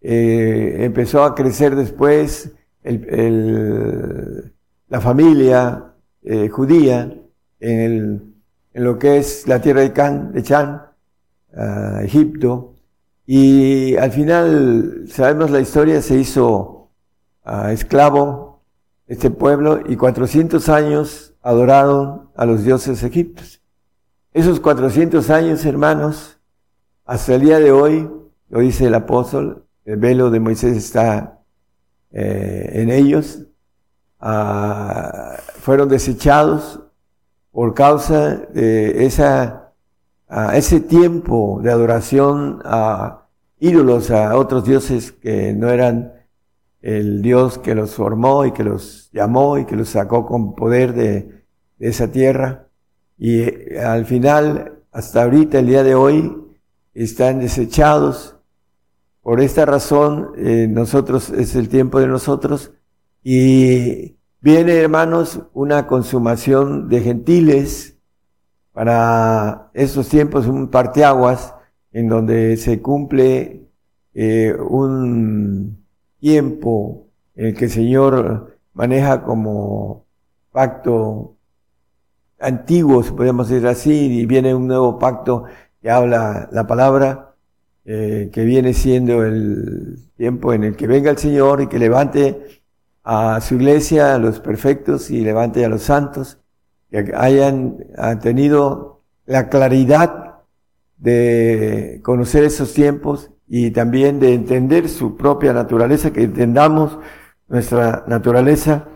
eh, empezó a crecer después el, la familia eh, judía en, en, lo que es la tierra de, Can, de Chan, Egipto, y al final, sabemos la historia, se hizo uh, esclavo este pueblo y 400 años adoraron a los dioses egipcios. Esos 400 años, hermanos, hasta el día de hoy, lo dice el apóstol, el velo de Moisés está eh, en ellos, uh, fueron desechados por causa de esa, ese tiempo de adoración a ídolos, a otros dioses que no eran el Dios que los formó y que los llamó y que los sacó con poder de, de esa tierra. Y eh, al final, hasta ahorita, el día de hoy, están desechados. Por esta razón, eh, nosotros, es el tiempo de nosotros. Y viene, hermanos, una consumación de gentiles para esos tiempos, un parteaguas, en donde se cumple eh, un tiempo en el que el Señor maneja como pacto antiguo, podemos decir así, y viene un nuevo pacto que habla la palabra, eh, que viene siendo el tiempo en el que venga el Señor y que levante a su iglesia, a los perfectos y levante a los santos, que hayan tenido la claridad de conocer esos tiempos y también de entender su propia naturaleza, que entendamos nuestra naturaleza,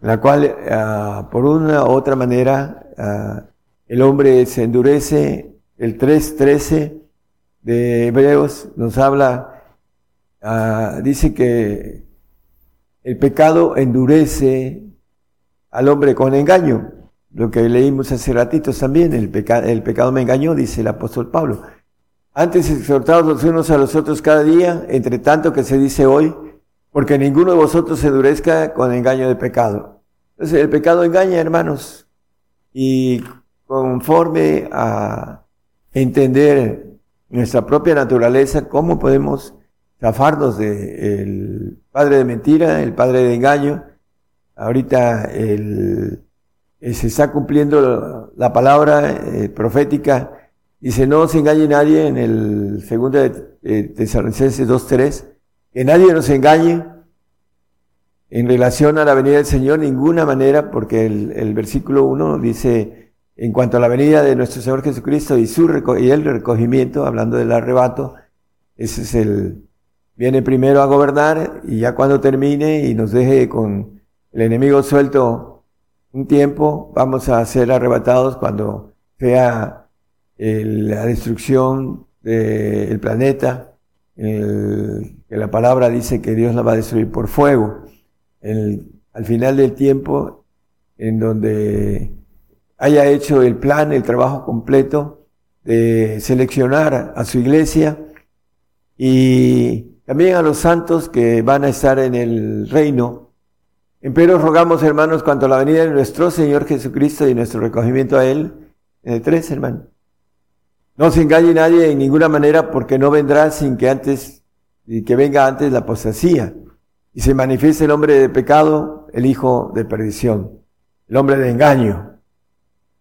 la cual uh, por una u otra manera uh, el hombre se endurece. El 3.13 de Hebreos nos habla, uh, dice que el pecado endurece al hombre con engaño. Lo que leímos hace ratitos también, el, peca el pecado me engañó, dice el apóstol Pablo. Antes exhortados los unos a los otros cada día, entre tanto que se dice hoy, porque ninguno de vosotros se endurezca con engaño de pecado. Entonces, el pecado engaña, hermanos, y conforme a entender nuestra propia naturaleza, cómo podemos zafarnos del padre de mentira, el padre de engaño. Ahorita el, se está cumpliendo la palabra eh, profética Dice, no se engañe nadie en el segundo de eh, Tesalonicenses 2.3, que nadie nos engañe en relación a la venida del Señor, ninguna manera, porque el, versículo 1 dice, en cuanto a la venida de nuestro Señor Jesucristo y, su y el recogimiento, hablando del arrebato, ese es el, viene primero a gobernar y ya cuando termine y nos deje con el enemigo suelto un tiempo, vamos a ser arrebatados cuando sea la destrucción del planeta, el, que la palabra dice que Dios la va a destruir por fuego. El, al final del tiempo, en donde haya hecho el plan, el trabajo completo de seleccionar a su iglesia y también a los santos que van a estar en el reino. Pero rogamos, hermanos, cuanto a la venida de nuestro Señor Jesucristo y nuestro recogimiento a Él, en el 3, hermano. No se engañe nadie en ninguna manera porque no vendrá sin que antes, y que venga antes la apostasía. Y se manifieste el hombre de pecado, el hijo de perdición, el hombre de engaño,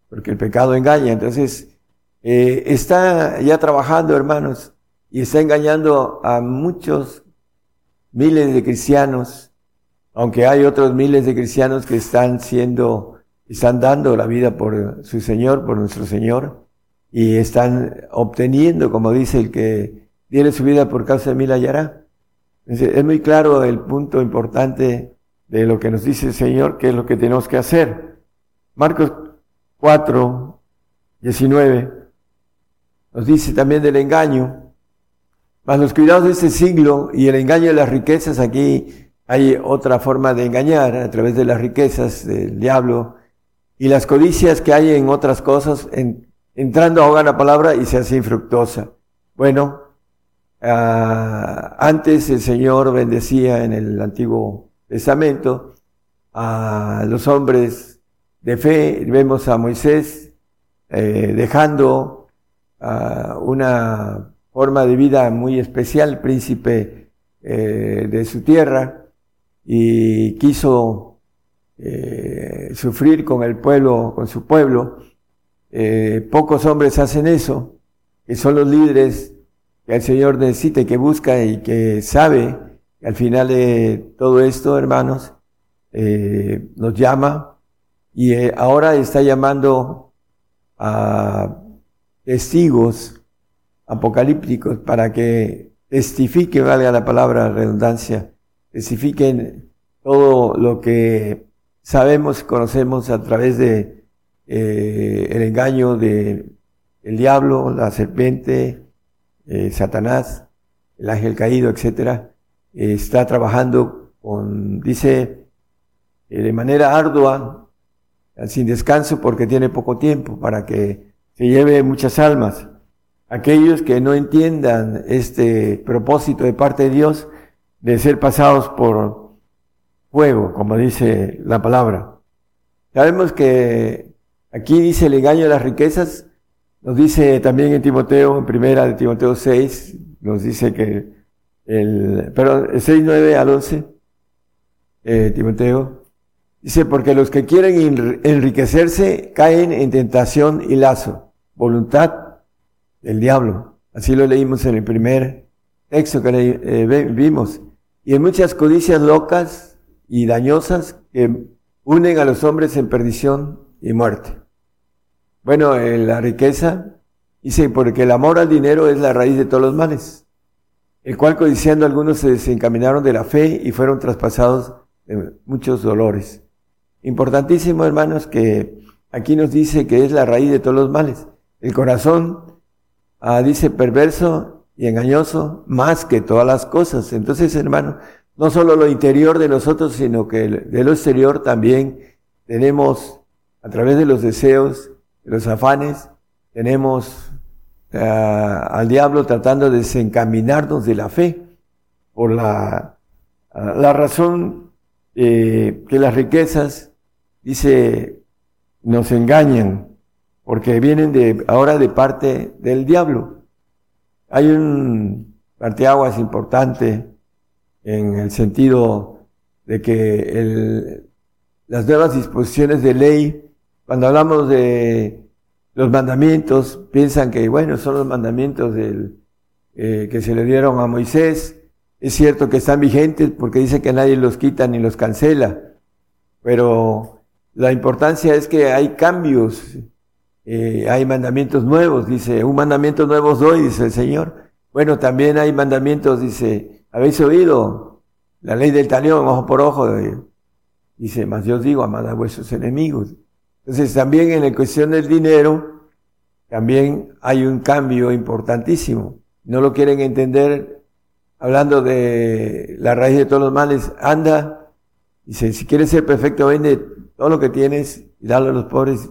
porque el pecado engaña. Entonces, eh, está ya trabajando, hermanos, y está engañando a muchos miles de cristianos, aunque hay otros miles de cristianos que están siendo, están dando la vida por su Señor, por nuestro Señor y están obteniendo, como dice el que diere su vida por causa de mí la hallará. Es muy claro el punto importante de lo que nos dice el Señor, que es lo que tenemos que hacer. Marcos 4, 19 nos dice también del engaño. Mas los cuidados de este siglo y el engaño de las riquezas, aquí hay otra forma de engañar a través de las riquezas del diablo y las codicias que hay en otras cosas, entrando ahogan la palabra y se hace infructuosa. Bueno, ah, antes el Señor bendecía en el Antiguo Testamento a los hombres de fe. Vemos a Moisés eh, dejando ah, una forma de vida muy especial, príncipe eh, de su tierra, y quiso eh, sufrir con el pueblo, con su pueblo. Eh, pocos hombres hacen eso, que son los líderes que el Señor necesita y que busca y que sabe. Que al final de todo esto, hermanos, eh, nos llama y eh, ahora está llamando a testigos apocalípticos para que testifiquen, valga la palabra redundancia, testifiquen todo lo que sabemos, conocemos a través de eh, el engaño de el diablo, la serpiente, eh, Satanás, el ángel caído, etcétera, eh, está trabajando con, dice, de manera ardua, sin descanso, porque tiene poco tiempo para que se lleve muchas almas. Aquellos que no entiendan este propósito de parte de Dios de ser pasados por fuego, como dice la palabra. Sabemos que aquí dice el engaño de las riquezas, nos dice también en Timoteo, en primera de Timoteo 6, nos dice que el, perdón, el 6, 9 al 11, eh, Timoteo, dice, porque los que quieren enri- enriquecerse caen en tentación y lazo, voluntad del diablo. Así lo leímos en el primer texto que eh, vimos. Y en muchas codicias locas y dañosas que unen a los hombres en perdición y muerte. Bueno, eh, la riqueza, dice, porque el amor al dinero es la raíz de todos los males, el cual codiciando algunos se desencaminaron de la fe y fueron traspasados de muchos dolores. Importantísimo, hermanos, que aquí nos dice que es la raíz de todos los males. El corazón, ah, dice, perverso y engañoso más que todas las cosas. Entonces, hermano, no solo lo interior de nosotros, sino que de lo exterior también tenemos, a través de los deseos, de los afanes, tenemos ah, al diablo tratando de desencaminarnos de la fe por la, la razón eh, que las riquezas, dice, nos engañan, porque vienen de, ahora de parte del diablo. Hay un parteaguas importante en el sentido de que el- las nuevas disposiciones de ley, cuando hablamos de los mandamientos, piensan que, bueno, son los mandamientos del, eh, que se le dieron a Moisés. Es cierto que están vigentes porque dice que nadie los quita ni los cancela, pero la importancia es que hay cambios, eh, hay mandamientos nuevos, dice, un mandamiento nuevo os doy, dice el Señor. Bueno, también hay mandamientos, dice, habéis oído la ley del talión, ojo por ojo, dice, más yo os digo, amad a vuestros enemigos. Entonces también en la cuestión del dinero, también hay un cambio importantísimo. No lo quieren entender hablando de la raíz de todos los males. Anda, dice, si quieres ser perfecto, vende todo lo que tienes y dalo a los pobres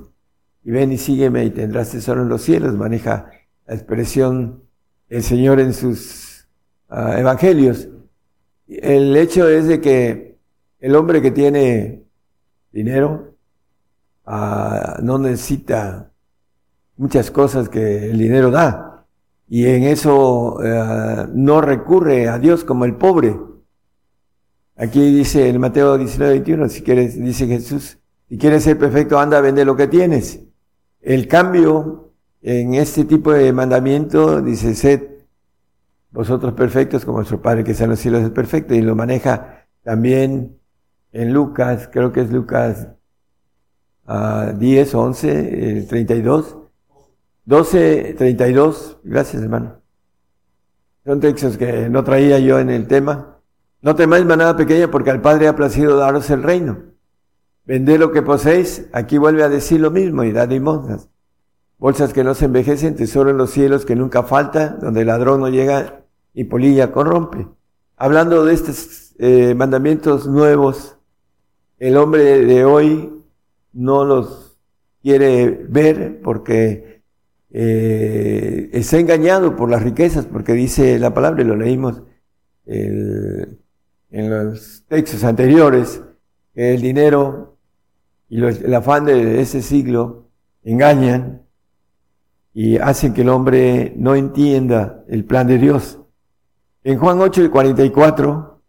y ven y sígueme y tendrás tesoro en los cielos. Maneja la expresión el Señor en sus ah, evangelios. El hecho es de que el hombre que tiene dinero ah, no necesita muchas cosas que el dinero da. Y en eso eh, no recurre a Dios como el pobre. Aquí dice en Mateo 19, 21, si quieres, dice Jesús, si quieres ser perfecto, anda, vende lo que tienes. El cambio en este tipo de mandamiento dice, sed vosotros perfectos como vuestro Padre que está en los cielos es perfecto. Y lo maneja también en Lucas, creo que es Lucas ah, 10, 11, eh, 32. 12, 32, gracias hermano. Son textos que no traía yo en el tema. No temáis manada pequeña porque al Padre ha placido daros el reino. Vended lo que poseéis, aquí vuelve a decir lo mismo y dad limosnas. Bolsas que no se envejecen, tesoro en los cielos que nunca falta, donde el ladrón no llega y polilla corrompe. Hablando de estos eh, mandamientos nuevos, el hombre de hoy no los quiere ver porque eh, está engañado por las riquezas, porque dice la palabra, y lo leímos el- en los textos anteriores, el dinero y los- el afán de ese siglo engañan y hacen que el hombre no entienda el plan de Dios. En Juan 8 y 44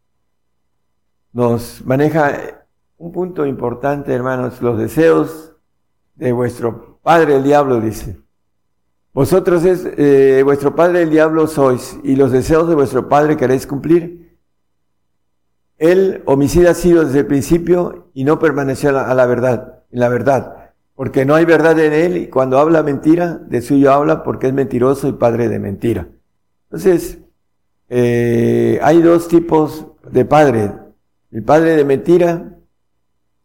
nos maneja un punto importante, hermanos, los deseos de vuestro padre el diablo, dice. Vosotros es, eh, vuestro padre el diablo sois, y los deseos de vuestro padre queréis cumplir. Él, homicida ha sido desde el principio y no permaneció a la, verdad, en la verdad, porque no hay verdad en él y cuando habla mentira, de suyo habla porque es mentiroso y padre de mentira. Entonces, eh, hay dos tipos de padre, el padre de mentira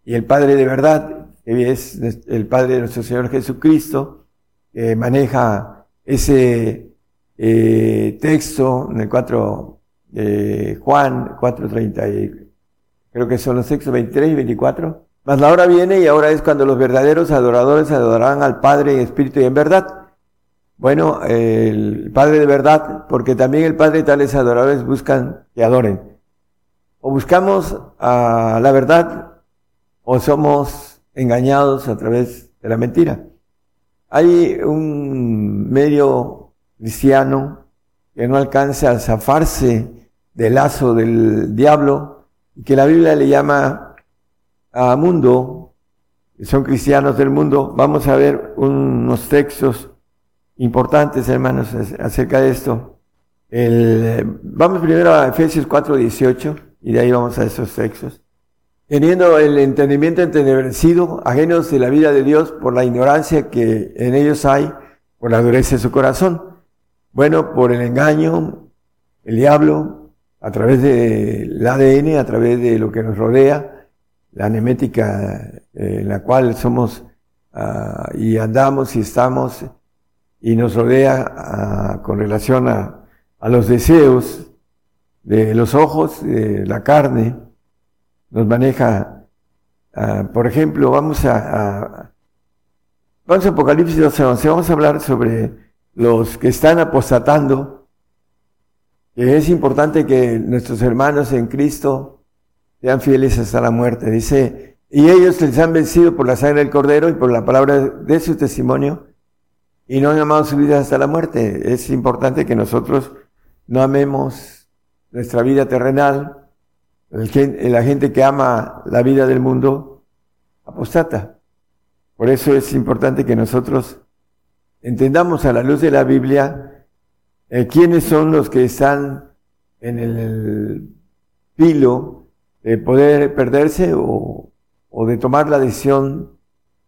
y el padre de verdad, que es el padre de nuestro Señor Jesucristo, que maneja ese eh, texto en el 4 de Juan 4.30 y creo que son los textos 23 y 24. Mas la hora viene y ahora es cuando los verdaderos adoradores adorarán al Padre en espíritu y en verdad. Bueno, el Padre de verdad, porque también el Padre tales adoradores buscan que adoren. O buscamos a la verdad o somos engañados a través de la mentira. Hay un medio cristiano que no alcanza a zafarse del lazo del diablo y que la Biblia le llama a mundo, son cristianos del mundo. Vamos a ver unos textos importantes, hermanos, acerca de esto. Vamos primero a Efesios 4, 18 y de ahí vamos a esos textos. Teniendo el entendimiento entenebrecido, ajenos de la vida de Dios por la ignorancia que en ellos hay, por la dureza de su corazón. Bueno, por el engaño, el diablo, a través del ADN, a través de lo que nos rodea, la nemética eh, en la cual somos ah, y andamos y estamos y nos rodea ah, con relación a los deseos de los ojos, de la carne, nos maneja, ah, por ejemplo, vamos a, vamos a Apocalipsis 12, 11, vamos a hablar sobre los que están apostatando, es importante que nuestros hermanos en Cristo sean fieles hasta la muerte. Dice, y ellos les han vencido por la sangre del cordero y por la palabra de su testimonio, y no han amado su vida hasta la muerte. Es importante que nosotros no amemos nuestra vida terrenal, el la gente que ama la vida del mundo apostata. Por eso es importante que nosotros entendamos a la luz de la Biblia eh, quiénes son los que están en el filo de poder perderse o, de tomar la decisión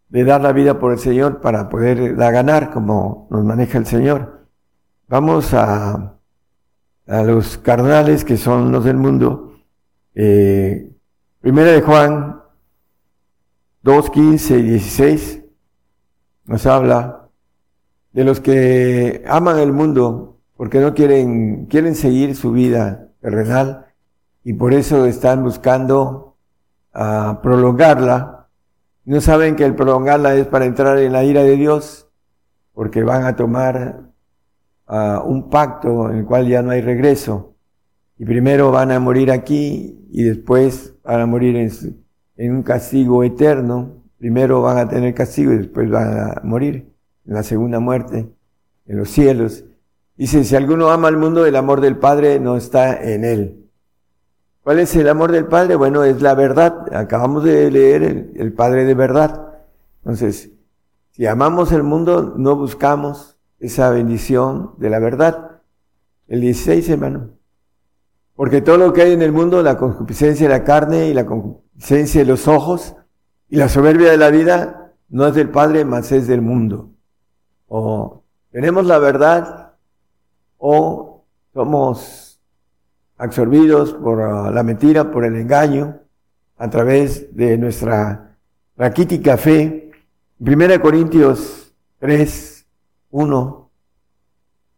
de dar la vida por el Señor para poderla ganar como nos maneja el Señor. Vamos a, a los carnales que son los del mundo. Eh, primera de Juan 2, 15 y 16 nos habla de los que aman el mundo porque no quieren, quieren seguir su vida terrenal y por eso están buscando ah, prolongarla. No saben que el prolongarla es para entrar en la ira de Dios porque van a tomar ah, un pacto en el cual ya no hay regreso. Y primero van a morir aquí y después van a morir en, un castigo eterno. Primero van a tener castigo y después van a morir en la segunda muerte, en los cielos. Dice, si alguno ama al mundo, el amor del Padre no está en él. ¿Cuál es el amor del Padre? Bueno, es la verdad. Acabamos de leer el, el Padre de verdad. Entonces, si amamos el mundo, no buscamos esa bendición de la verdad. El 16, hermano. Porque todo lo que hay en el mundo, la concupiscencia de la carne y la concupiscencia de los ojos y la soberbia de la vida, no es del Padre, mas es del mundo. O tenemos la verdad o somos absorbidos por ah, la mentira, por el engaño, a través de nuestra raquítica fe. 1 Corintios 3, 1,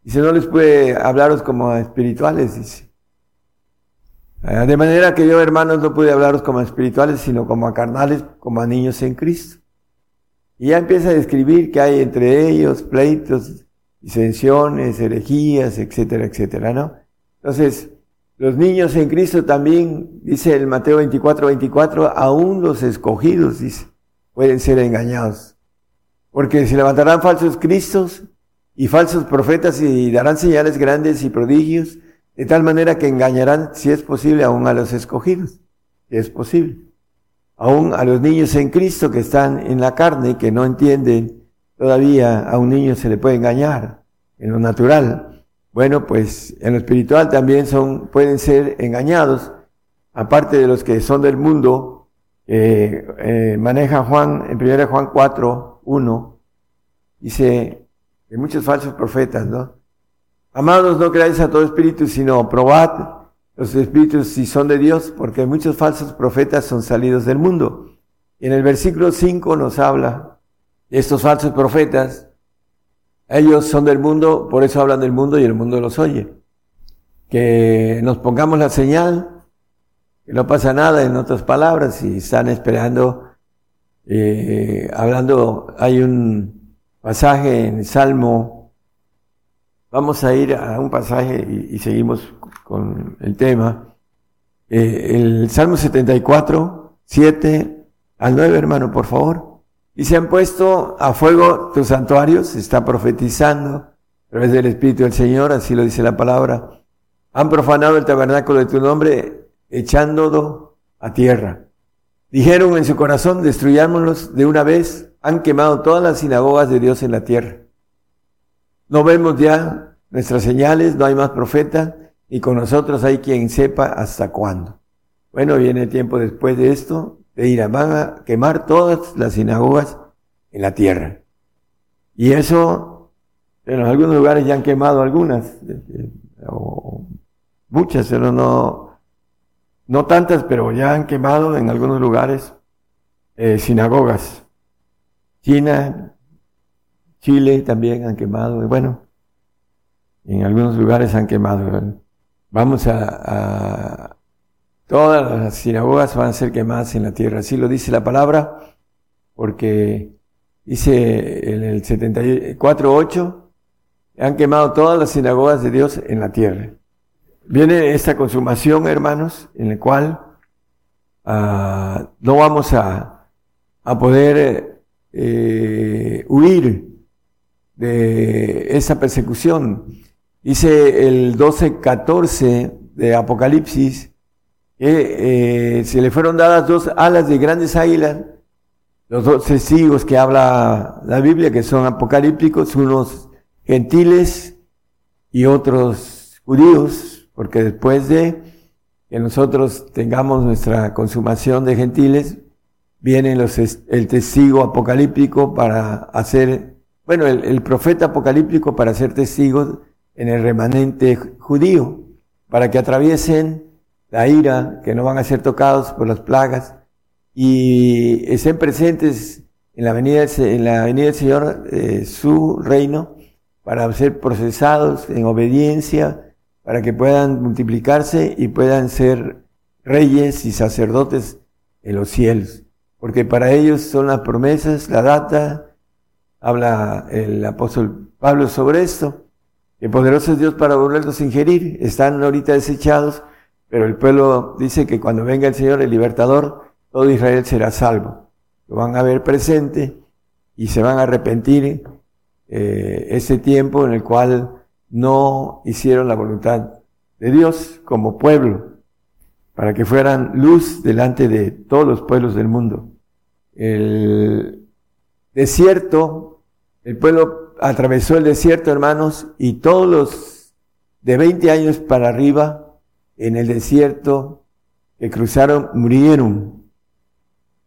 dice, no les puede hablaros como espirituales, dice. Ah, De manera que yo, hermanos, no pude hablaros como espirituales, sino como a carnales, como a niños en Cristo. Y ya empieza a describir que hay entre ellos pleitos, disensiones, herejías, etcétera, etcétera, ¿no? Entonces, los niños en Cristo también, dice el Mateo 24, 24, aún los escogidos, dice, pueden ser engañados. Porque se levantarán falsos cristos y falsos profetas y darán señales grandes y prodigios, de tal manera que engañarán, si es posible, aún a los escogidos, si es posible. Aún a los niños en Cristo que están en la carne, que no entienden, todavía a un niño se le puede engañar en lo natural. Bueno, pues en lo espiritual también son, pueden ser engañados, aparte de los que son del mundo, eh, eh, maneja Juan, en 1 Juan 4, 1, dice, de muchos falsos profetas, ¿no? Amados, no creáis a todo espíritu, sino probad los espíritus si son de Dios, porque muchos falsos profetas son salidos del mundo. Y en el versículo 5 nos habla de estos falsos profetas. Ellos son del mundo, por eso hablan del mundo y el mundo los oye. Que nos pongamos la señal, que no pasa nada, en otras palabras, y están esperando, eh, hablando, hay un pasaje en Salmo, vamos a ir a un pasaje y, seguimos con el tema. Eh, el Salmo 74, 7 al 9, hermano, por favor. Y se han puesto a fuego tus santuarios, se está profetizando a través del Espíritu del Señor, así lo dice la palabra. Han profanado el tabernáculo de tu nombre, echándolo a tierra. Dijeron en su corazón, destruyámoslos de una vez. Han quemado todas las sinagogas de Dios en la tierra. No vemos ya nuestras señales, no hay más profeta, y con nosotros hay quien sepa hasta cuándo. Bueno, viene el tiempo después de esto, de ir a, van a quemar todas las sinagogas en la tierra. Y eso, en algunos lugares ya han quemado algunas, eh, eh, o muchas, pero no, no tantas, pero ya han quemado en algunos lugares eh, sinagogas. China, Chile también han quemado, y bueno, en algunos lugares han quemado. Vamos a, a, todas las sinagogas van a ser quemadas en la tierra, así lo dice la palabra, porque dice en el 74.8, han quemado todas las sinagogas de Dios en la tierra. Viene esta consumación, hermanos, en la cual ah, no vamos a, a poder eh, huir de esa persecución. Dice el 12.14 de Apocalipsis que eh, se le fueron dadas dos alas de grandes águilas, los dos testigos que habla la Biblia, que son apocalípticos, unos gentiles y otros judíos, porque después de que nosotros tengamos nuestra consumación de gentiles, viene los, el testigo apocalíptico para hacer, bueno, el, el profeta apocalíptico para ser testigos en el remanente judío, para que atraviesen la ira, que no van a ser tocados por las plagas y estén presentes en la venida, en la venida del Señor, eh, su reino, para ser procesados en obediencia, para que puedan multiplicarse y puedan ser reyes y sacerdotes en los cielos. Porque para ellos son las promesas, la data, habla el apóstol Pablo sobre esto, que poderoso es Dios para volverlos a ingerir, están ahorita desechados, pero el pueblo dice que cuando venga el Señor, el libertador, todo Israel será salvo. Lo van a ver presente y se van a arrepentir eh, ese tiempo en el cual no hicieron la voluntad de Dios como pueblo, para que fueran luz delante de todos los pueblos del mundo. Desierto, el pueblo atravesó el desierto, hermanos, y todos los de 20 años para arriba en el desierto que cruzaron murieron.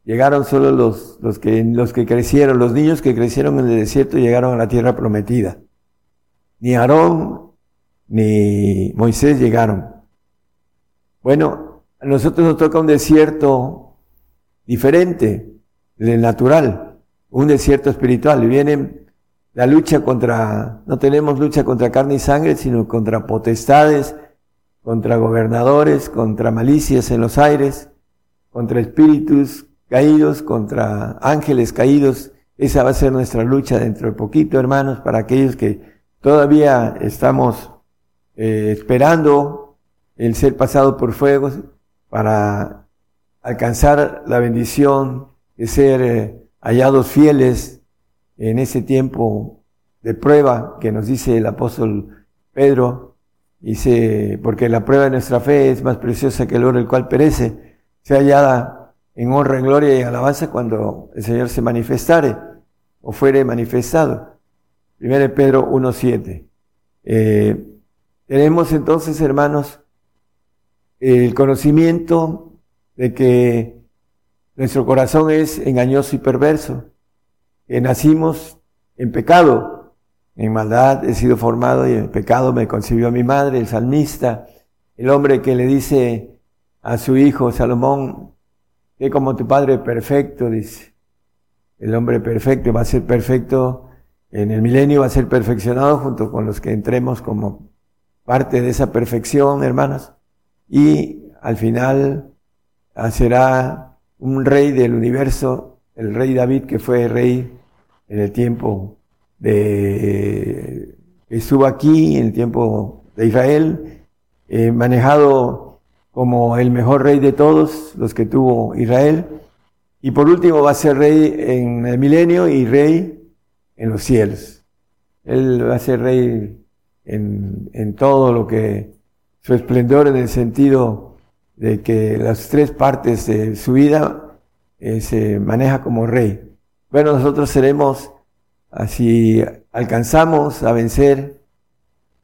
Llegaron solo los, los, que, los que crecieron, los niños que crecieron en el desierto llegaron a la tierra prometida. Ni Aarón, ni Moisés llegaron. Bueno, a nosotros nos toca un desierto diferente del natural, un desierto espiritual. Viene la lucha contra, no tenemos lucha contra carne y sangre, sino contra potestades, contra gobernadores, contra malicias en los aires, contra espíritus caídos, contra ángeles caídos. Esa va a ser nuestra lucha dentro de poquito, hermanos, para aquellos que todavía estamos eh, esperando el ser pasado por fuego para alcanzar la bendición de ser eh, hallados fieles en ese tiempo de prueba que nos dice el apóstol Pedro, dice, porque la prueba de nuestra fe es más preciosa que el oro el cual perece, sea hallada en honra, en gloria y alabanza cuando el Señor se manifestare o fuere manifestado. Primero Pedro 1.7. Eh, tenemos entonces, hermanos, el conocimiento de que nuestro corazón es engañoso y perverso, que nacimos en pecado, en maldad he sido formado y en pecado me concibió mi madre, el salmista, el hombre que le dice a su hijo Salomón, que como tu padre perfecto, dice, el hombre perfecto va a ser perfecto en el milenio, va a ser perfeccionado junto con los que entremos como parte de esa perfección, hermanos, y al final será un rey del universo, el rey David, que fue rey en el tiempo de, estuvo aquí, en el tiempo de Israel, eh, manejado como el mejor rey de todos los que tuvo Israel. Y por último va a ser rey en el milenio y rey en los cielos. Él va a ser rey en, en todo lo que su esplendor en el sentido de que las tres partes de su vida eh, se maneja como rey. Bueno, nosotros seremos, así alcanzamos a vencer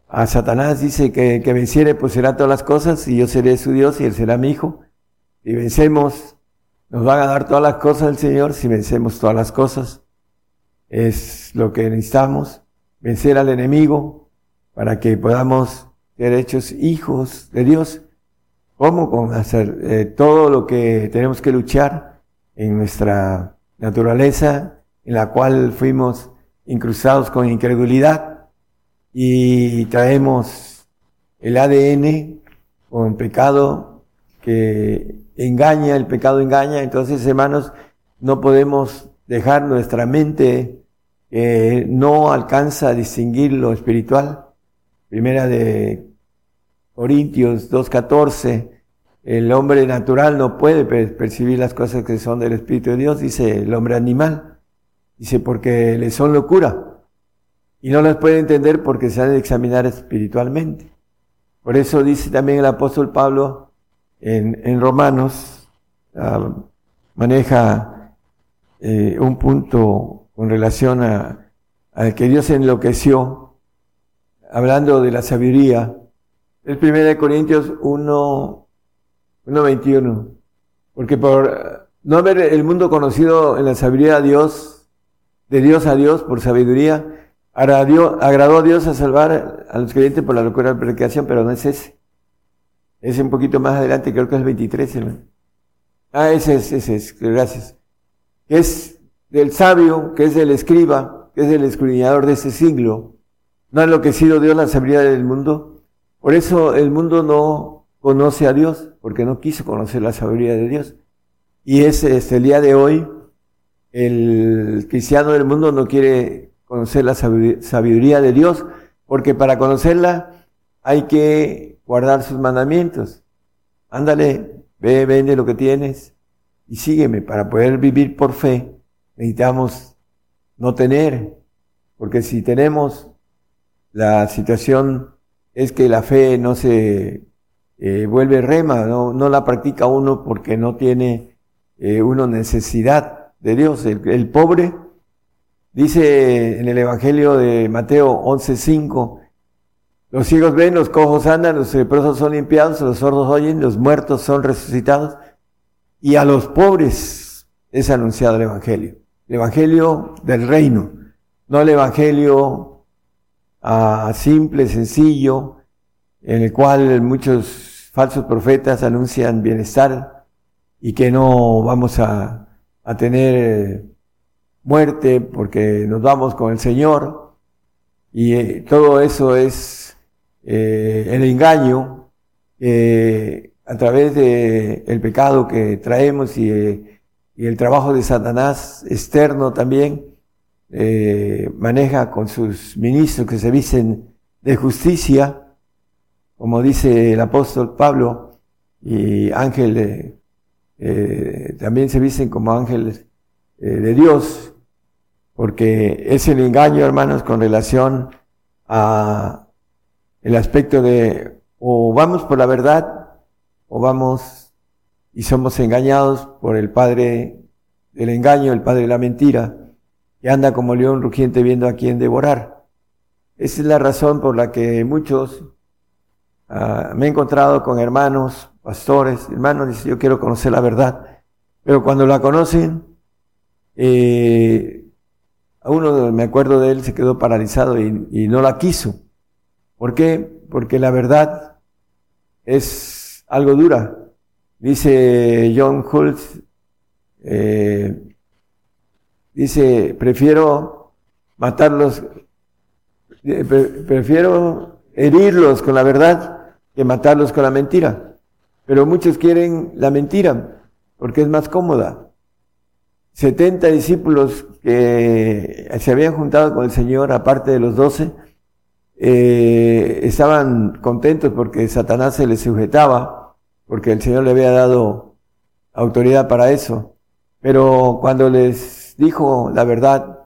a Satanás, dice que, que venciere pues será todas las cosas y yo seré su Dios y él será mi hijo. Si vencemos, nos van a dar todas las cosas el Señor, si vencemos todas las cosas. Es lo que necesitamos, vencer al enemigo para que podamos ser hechos hijos de Dios. ¿Cómo? Con hacer eh, todo lo que tenemos que luchar en nuestra naturaleza, en la cual fuimos incrustados con incredulidad y traemos el ADN con pecado que engaña, el pecado engaña. Entonces, hermanos, no podemos dejar nuestra mente que no alcanza a distinguir lo espiritual. Primera de Corintios 2.14, el hombre natural no puede percibir las cosas que son del Espíritu de Dios, dice el hombre animal. Dice, porque le son locura. Y no las puede entender porque se han de examinar espiritualmente. Por eso dice también el apóstol Pablo en, Romanos, ah, maneja eh, un punto con relación a, a que Dios enloqueció, hablando de la sabiduría. Es 1 Corintios 1, 1.21. Porque por no haber el mundo conocido en la sabiduría de Dios, de Dios a Dios por sabiduría, agradó, a Dios a salvar a los creyentes por la locura de la predicación, pero no es ese. Es un poquito más adelante, creo que es el 23, hermano. Ah, ese es, ese es, gracias. Es del sabio, que es del escriba, que es el escudriñador de ese siglo. No ha enloquecido Dios la sabiduría del mundo. Por eso el mundo no conoce a Dios, porque no quiso conocer la sabiduría de Dios. Y es este, el día de hoy, el cristiano del mundo no quiere conocer la sabiduría de Dios, porque para conocerla hay que guardar sus mandamientos. Ándale, ve, vende lo que tienes y sígueme. Para poder vivir por fe necesitamos no tener, porque si tenemos la situación es que la fe no se eh, vuelve rema, no, no, la practica uno porque no tiene eh, uno necesidad de Dios. El, pobre, dice en el Evangelio de Mateo 11.5, los ciegos ven, los cojos andan, los leprosos son limpiados, los sordos oyen, los muertos son resucitados, y a los pobres es anunciado el Evangelio. El Evangelio del reino, no el Evangelio ah, simple, sencillo, en el cual muchos falsos profetas anuncian bienestar y que no vamos a, a tener eh, muerte porque nos vamos con el Señor. Y eh, todo eso es eh, el engaño a través de el pecado que traemos y el trabajo de Satanás externo también eh, maneja con sus ministros que se visten de justicia, como dice el apóstol Pablo, y ángeles eh, también se visten como ángeles eh, de Dios, porque es el engaño, hermanos, con relación a el aspecto de o vamos por la verdad o vamos y somos engañados por el padre del engaño, el padre de la mentira, que anda como león rugiente viendo a quién devorar. Esa es la razón por la que muchos ah, me he encontrado con hermanos, pastores, hermanos, dicen, yo quiero conocer la verdad, pero cuando la conocen, eh, a uno me acuerdo de él se quedó paralizado y, y no la quiso. ¿Por qué? Porque la verdad es algo dura. Dice John Hulse, eh, dice, prefiero matarlos, eh, pre- prefiero herirlos con la verdad que matarlos con la mentira. Pero muchos quieren la mentira porque es más cómoda. 70 discípulos que se habían juntado con el Señor, aparte de los 12, eh, estaban contentos porque Satanás se les sujetaba, porque el Señor le había dado autoridad para eso. Pero cuando les dijo la verdad,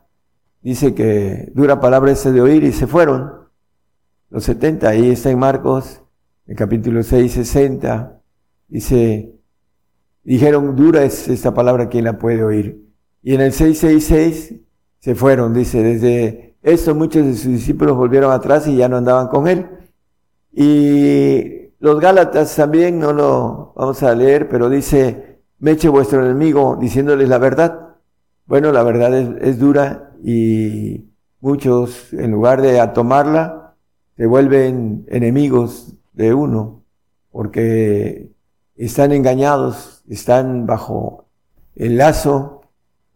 dice que dura palabra ese de oír y se fueron. Los 70, ahí está en Marcos, en capítulo 6, 60, dice, dijeron, dura es esta palabra, ¿quién la puede oír? Y en el 666 se fueron, dice, desde esto muchos de sus discípulos volvieron atrás y ya no andaban con él. Y los Gálatas también, no lo vamos a leer, pero dice, meche vuestro enemigo diciéndoles la verdad. Bueno, la verdad es, dura y muchos, en lugar de a tomarla, se vuelven enemigos de uno, porque están engañados, están bajo el lazo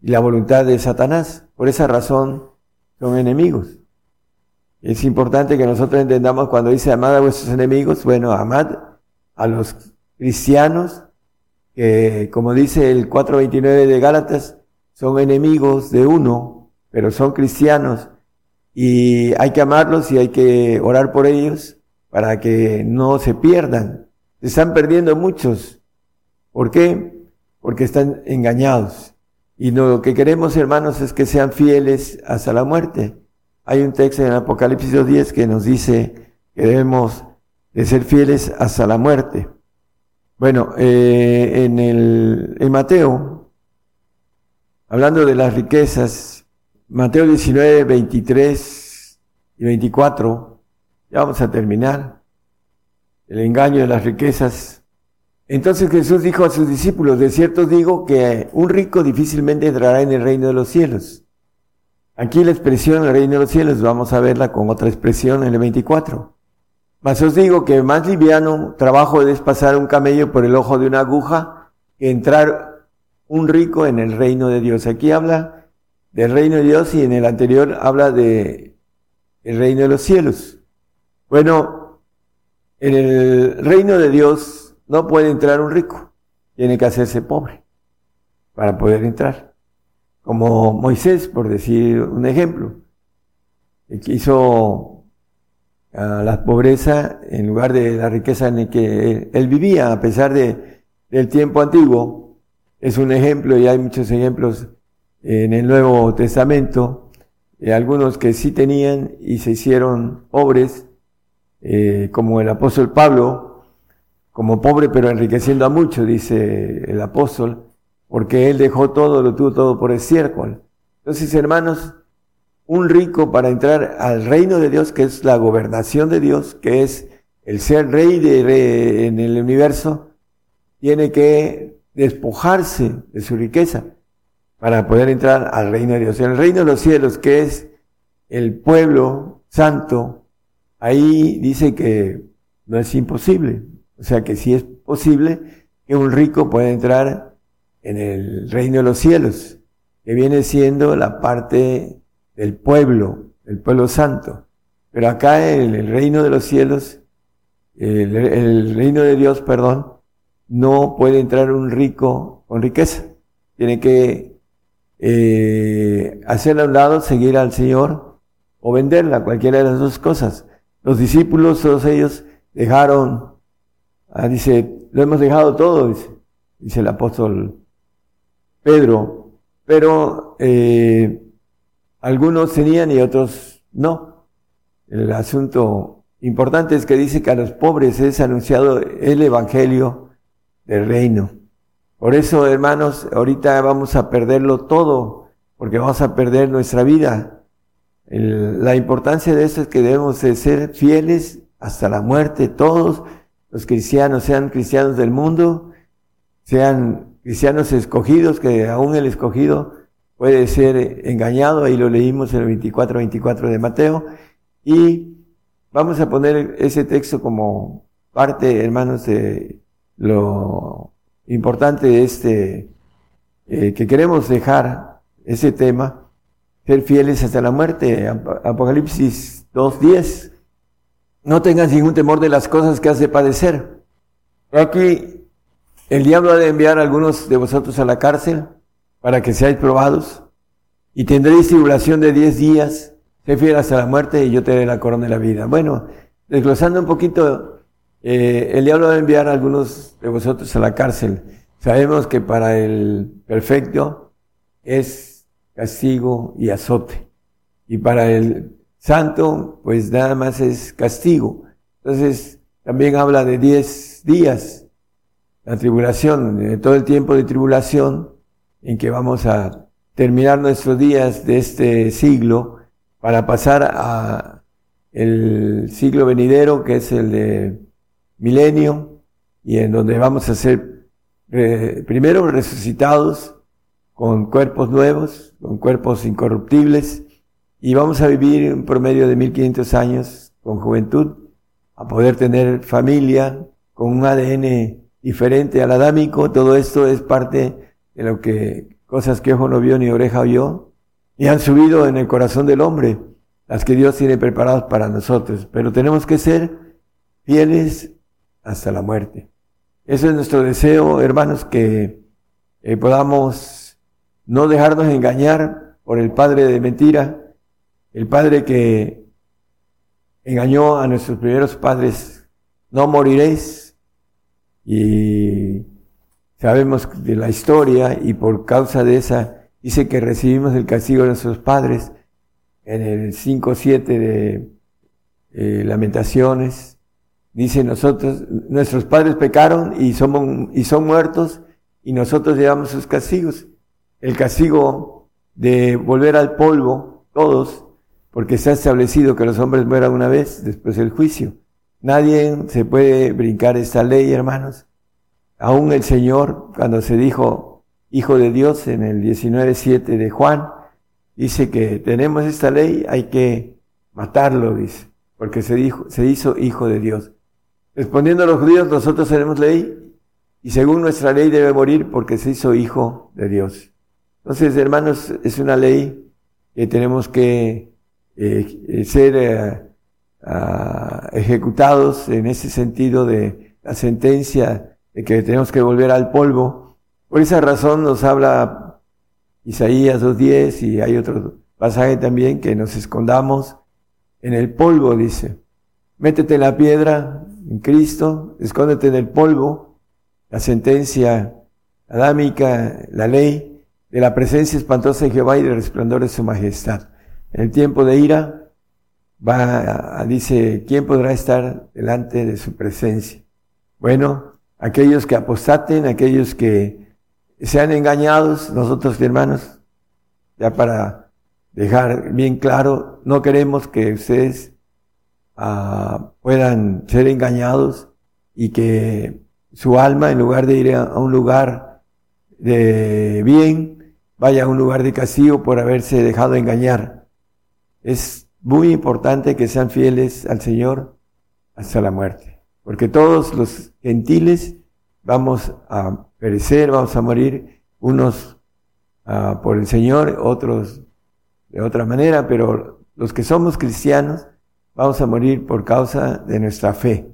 y la voluntad de Satanás. Por esa razón son enemigos. Es importante que nosotros entendamos cuando dice amad a vuestros enemigos, bueno, amad a los cristianos, que como dice el 429 de Gálatas, son enemigos de uno, pero son cristianos y hay que amarlos y hay que orar por ellos para que no se pierdan. Se están perdiendo muchos. ¿Por qué? Porque están engañados. Y lo que queremos, hermanos, es que sean fieles hasta la muerte. Hay un texto en Apocalipsis 2.10 que nos dice que debemos de ser fieles hasta la muerte. Bueno, eh, en, el, en Mateo, hablando de las riquezas, Mateo 19, 23 y 24, ya vamos a terminar, el engaño de las riquezas. Entonces Jesús dijo a sus discípulos, de cierto digo que un rico difícilmente entrará en el reino de los cielos. Aquí la expresión el reino de los cielos, vamos a verla con otra expresión en el 24. Mas os digo que más liviano trabajo es pasar un camello por el ojo de una aguja que entrar un rico en el reino de Dios. Aquí habla del reino de Dios y en el anterior habla de el reino de los cielos. Bueno, en el reino de Dios no puede entrar un rico, tiene que hacerse pobre para poder entrar. Como Moisés, por decir un ejemplo, que quiso a la pobreza en lugar de la riqueza en la que él, él vivía, a pesar de, del tiempo antiguo. Es un ejemplo y hay muchos ejemplos en el Nuevo Testamento, eh, algunos que sí tenían y se hicieron pobres, eh, como el apóstol Pablo, como pobre pero enriqueciendo a muchos, dice el apóstol, porque él dejó todo, lo tuvo todo por estiércol. Entonces, hermanos, un rico para entrar al reino de Dios, que es la gobernación de Dios, que es el ser rey de, en el universo, tiene que despojarse de su riqueza para poder entrar al reino de Dios. El reino de los cielos, que es el pueblo santo, ahí dice que no es imposible. O sea que sí es posible que un rico pueda entrar en el reino de los cielos, que viene siendo la parte del pueblo, el pueblo santo. Pero acá el reino de los cielos, el, el reino de Dios, perdón, no puede entrar un rico con riqueza. Tiene que eh, hacerla a un lado, seguir al Señor o venderla, cualquiera de las dos cosas. Los discípulos, todos ellos, dejaron, ah, dice, lo hemos dejado todo, dice, dice el apóstol Pedro, pero eh, algunos tenían y otros no. El asunto importante es que dice que a los pobres es anunciado el Evangelio del reino. Por eso, hermanos, ahorita vamos a perderlo todo, porque vamos a perder nuestra vida. La importancia de eso es que debemos de ser fieles hasta la muerte, todos los cristianos, sean cristianos del mundo, sean cristianos escogidos, que aún el escogido puede ser engañado, ahí lo leímos en el 24-24 de Mateo, y vamos a poner ese texto como parte, hermanos, de lo importante de este, eh, que queremos dejar ese tema, ser fieles hasta la muerte. Ap- Apocalipsis 2.10. No tengas ningún temor de las cosas que has de padecer. Aquí el diablo ha de enviar a algunos de vosotros a la cárcel para que seáis probados y tendréis tribulación de 10 días. Sé fiel hasta la muerte y yo te daré la corona de la vida. Bueno, desglosando un poquito, eh, el diablo va a enviar a algunos de vosotros a la cárcel. Sabemos que para el perfecto es castigo y azote. Y para el santo, pues nada más es castigo. Entonces, también habla de 10 días, la tribulación, de todo el tiempo de tribulación en que vamos a terminar nuestros días de este siglo para pasar a el siglo venidero, que es el de milenio, y en donde vamos a ser eh, primero resucitados con cuerpos nuevos, con cuerpos incorruptibles, y vamos a vivir un promedio de 1500 años con juventud, a poder tener familia con un ADN diferente al adámico. Todo esto es parte de lo que cosas que ojo no vio ni oreja oyó y han subido en el corazón del hombre, las que Dios tiene preparadas para nosotros. Pero tenemos que ser fieles hasta la muerte. Eso es nuestro deseo, hermanos, que eh, podamos no dejarnos engañar por el padre de mentira, el padre que engañó a nuestros primeros padres, no moriréis, y sabemos de la historia y por causa de esa dice que recibimos el castigo de nuestros padres en el 5.7 de eh, Lamentaciones. Dice nosotros, nuestros padres pecaron y, somos, y son muertos y nosotros llevamos sus castigos. El castigo de volver al polvo, todos, porque se ha establecido que los hombres mueran una vez después del juicio. Nadie se puede brincar esta ley, hermanos. Aún el Señor, cuando se dijo Hijo de Dios en el 19.7 de Juan, dice que tenemos esta ley, hay que matarlo, dice, porque se, dijo, se hizo Hijo de Dios. Respondiendo a los judíos, nosotros tenemos ley y según nuestra ley debe morir porque se hizo Hijo de Dios. Entonces, hermanos, es una ley que tenemos que eh, ser eh, ah, ejecutados en ese sentido de la sentencia de que tenemos que volver al polvo. Por esa razón nos habla Isaías 2.10 y hay otro pasaje también que nos escondamos en el polvo, dice. Métete en la piedra, en Cristo, escóndete en el polvo, la sentencia adámica, la ley, de la presencia espantosa de Jehová y del resplandor de su majestad. En el tiempo de ira, va, a- dice, ¿quién podrá estar delante de su presencia? Bueno, aquellos que apostaten, aquellos que sean engañados, nosotros hermanos, ya para dejar bien claro, no queremos que ustedes ah, puedan ser engañados y que su alma, en lugar de ir a, un lugar de bien, vaya a un lugar de castigo por haberse dejado engañar. Es muy importante que sean fieles al Señor hasta la muerte. porque todos los gentiles vamos a perecer, vamos a morir, unos ah, por el Señor, otros de otra manera, pero los que somos cristianos vamos a morir por causa de nuestra fe.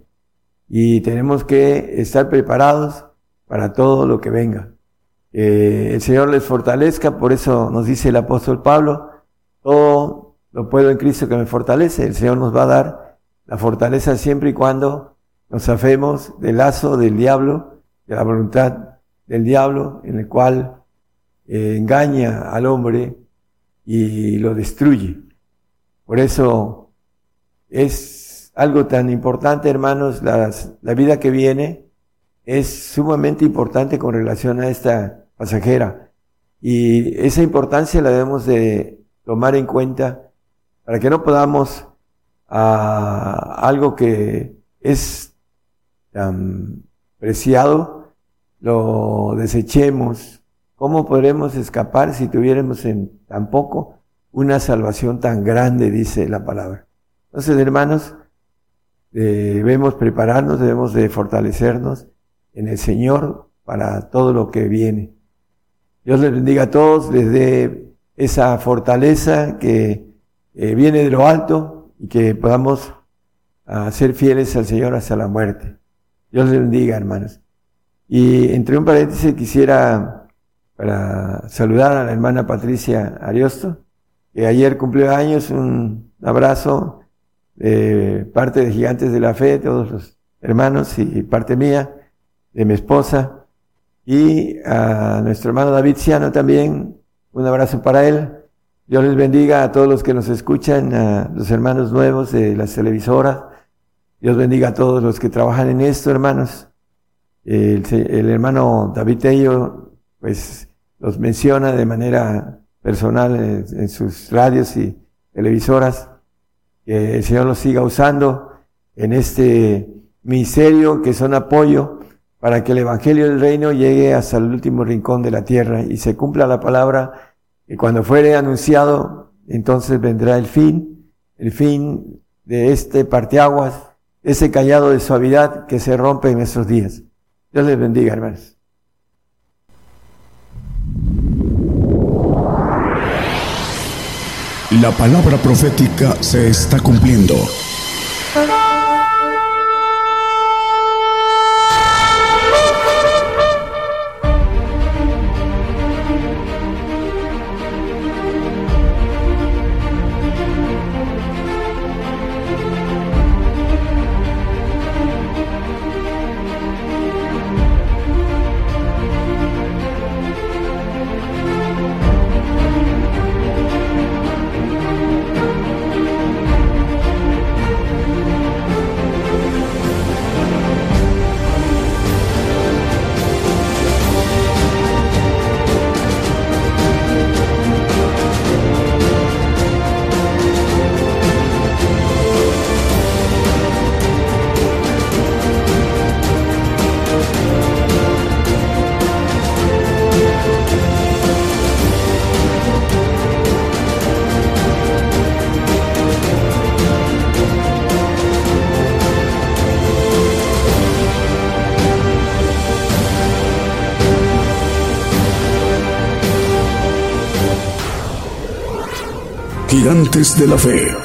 Y tenemos que estar preparados para todo lo que venga. Eh, el Señor les fortalezca, por eso nos dice el apóstol Pablo, todo lo puedo en Cristo que me fortalece. El Señor nos va a dar la fortaleza siempre y cuando nos afemos del lazo del diablo, de la voluntad del diablo, en el cual eh, engaña al hombre y lo destruye. Por eso es algo tan importante, hermanos, la vida que viene es sumamente importante con relación a esta pasajera. Y esa importancia la debemos de tomar en cuenta para que no podamos a algo que es tan preciado, lo desechemos. ¿Cómo podremos escapar si tuviéramos en tan poco una salvación tan grande, dice la palabra? Entonces, hermanos, eh, debemos prepararnos, debemos de fortalecernos en el Señor para todo lo que viene. Dios les bendiga a todos, les dé esa fortaleza que eh, viene de lo alto y que podamos ah, ser fieles al Señor hasta la muerte. Dios les bendiga, hermanos. Y entre un paréntesis quisiera para saludar a la hermana Patricia Ariosto, que ayer cumplió años, un abrazo de parte de Gigantes de la Fe, todos los hermanos y parte mía, de mi esposa, y a nuestro hermano David Ciano también, un abrazo para él. Dios les bendiga a todos los que nos escuchan, a los hermanos nuevos de las televisoras. Dios bendiga a todos los que trabajan en esto, hermanos. El, hermano David Tello, pues, los menciona de manera personal en sus radios y televisoras. Que el Señor los siga usando en este ministerio que son apoyo para que el Evangelio del Reino llegue hasta el último rincón de la tierra y se cumpla la palabra que cuando fuere anunciado, entonces vendrá el fin, el fin de este parteaguas, ese callado de suavidad que se rompe en nuestros días. Dios les bendiga, hermanos. La palabra profética se está cumpliendo. Gigantes de la Fe.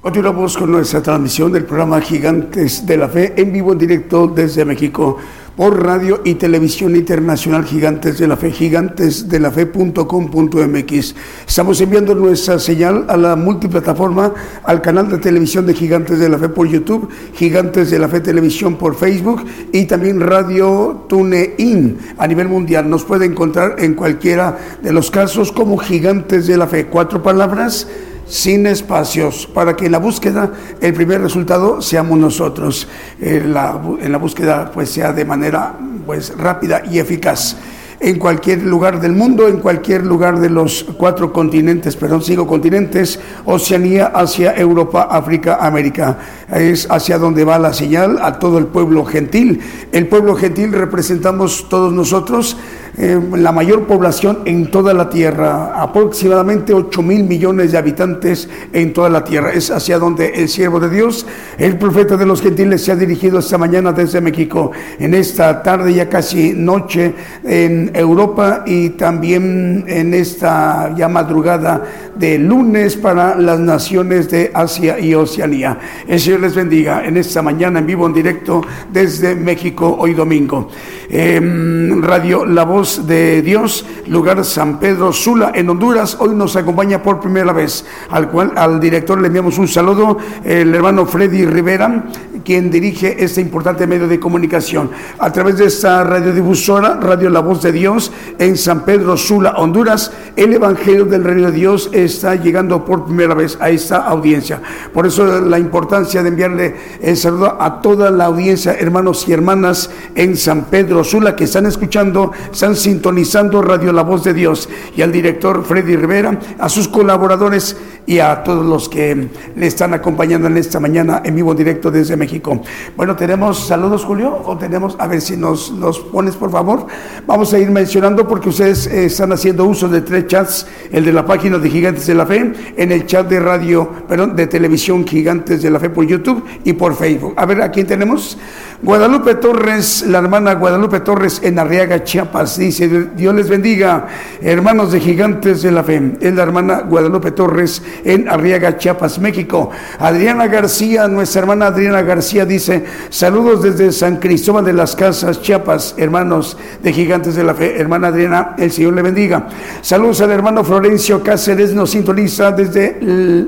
Continuamos con nuestra transmisión del programa Gigantes de la Fe en vivo en directo desde México por radio y televisión internacional Gigantes de la Fe, gigantesdelafe.com.mx. Estamos enviando nuestra señal a la multiplataforma, al canal de televisión de Gigantes de la Fe por YouTube, Gigantes de la Fe Televisión por Facebook y también Radio TuneIn a nivel mundial. Nos puede encontrar en cualquiera de los casos como Gigantes de la Fe. Cuatro palabras sin espacios, para que en la búsqueda el primer resultado seamos nosotros. En la, en la búsqueda pues sea de manera pues rápida y eficaz. En cualquier lugar del mundo, en cualquier lugar de los cuatro continentes, perdón, cinco continentes, Oceanía, Asia, Europa, África, América. Es hacia donde va la señal a todo el pueblo gentil. El pueblo gentil representamos todos nosotros, eh, la mayor población en toda la tierra, aproximadamente 8 mil millones de habitantes en toda la tierra. Es hacia donde el siervo de Dios, el profeta de los gentiles, se ha dirigido esta mañana desde México, en esta tarde ya casi noche en Europa y también en esta ya madrugada de lunes para las naciones de Asia y Oceanía. El Señor les bendiga en esta mañana en vivo, en directo desde México, hoy domingo. Em, Radio La Voz de Dios, lugar San Pedro Sula, en Honduras, hoy nos acompaña por primera vez, al cual al director le enviamos un saludo, el hermano Freddy Rivera, quien dirige este importante medio de comunicación. A través de esta radiodifusora, Radio La Voz de Dios, en San Pedro Sula, Honduras, el Evangelio del Reino de Dios está llegando por primera vez a esta audiencia. Por eso la importancia de enviarle el saludo a toda la audiencia, hermanos y hermanas en San Pedro Sula, que están escuchando, están sintonizando Radio La Voz de Dios, y al director Freddy Rivera, a sus colaboradores y a todos los que le están acompañando en esta mañana en vivo directo desde México. Bueno, tenemos saludos, Julio, o tenemos, a ver si nos los pones, por favor. Vamos a ir mencionando porque ustedes eh, están haciendo uso de tres chats, el de la página de Gigantes de la Fe, en el chat de radio, perdón, de televisión Gigantes de la Fe por YouTube y por Facebook. A ver, ¿a quién tenemos? Guadalupe Torres, la hermana Guadalupe Torres en Arriaga, Chiapas, dice, Dios les bendiga, hermanos de Gigantes de la Fe. Es la hermana Guadalupe Torres en Arriaga, Chiapas, México. Adriana García, nuestra hermana Adriana García dice, saludos desde San Cristóbal de las Casas, Chiapas, hermanos de Gigantes de la Fe. Hermana Adriana, el Señor le bendiga. Saludos al hermano Florencio Cáceres, nos sintoniza desde L-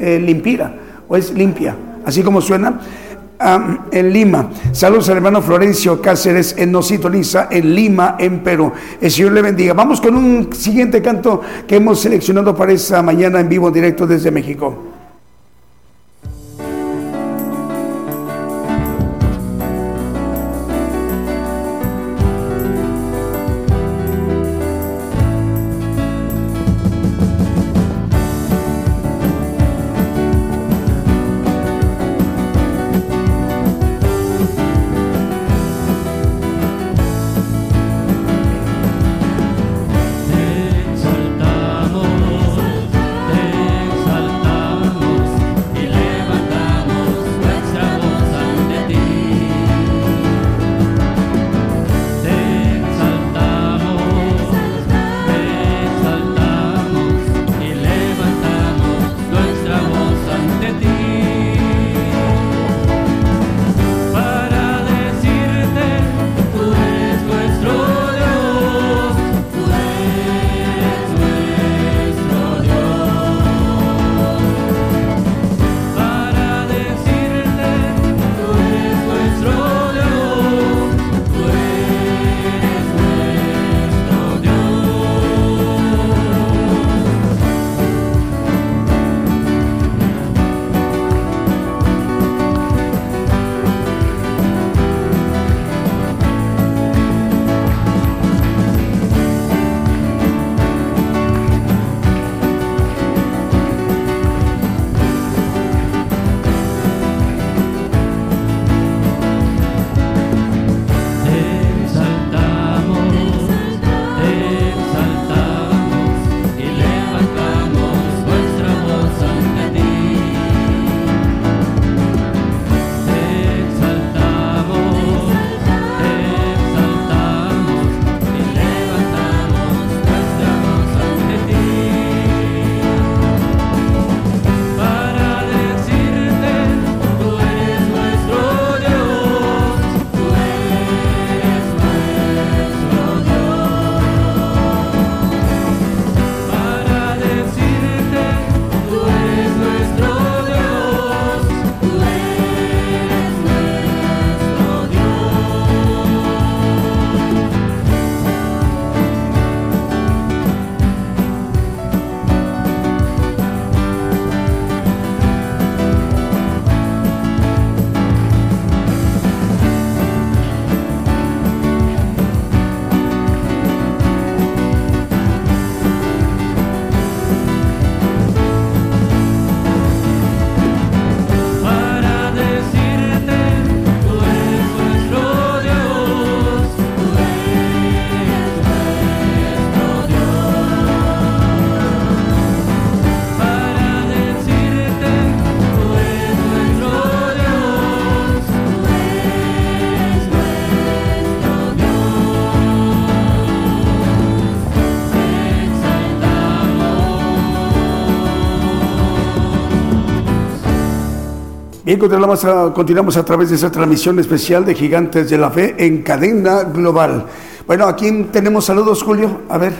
eh, Limpira, o es limpia, así como suena. En Lima. Saludos al hermano Florencio Cáceres, en nos sintoniza en Lima, en Perú. El Señor le bendiga. Vamos con un siguiente canto que hemos seleccionado para esta mañana en vivo, directo desde México. Continuamos a, a través de esa transmisión especial de Gigantes de la Fe en cadena global. Bueno, aquí tenemos saludos, Julio. A ver.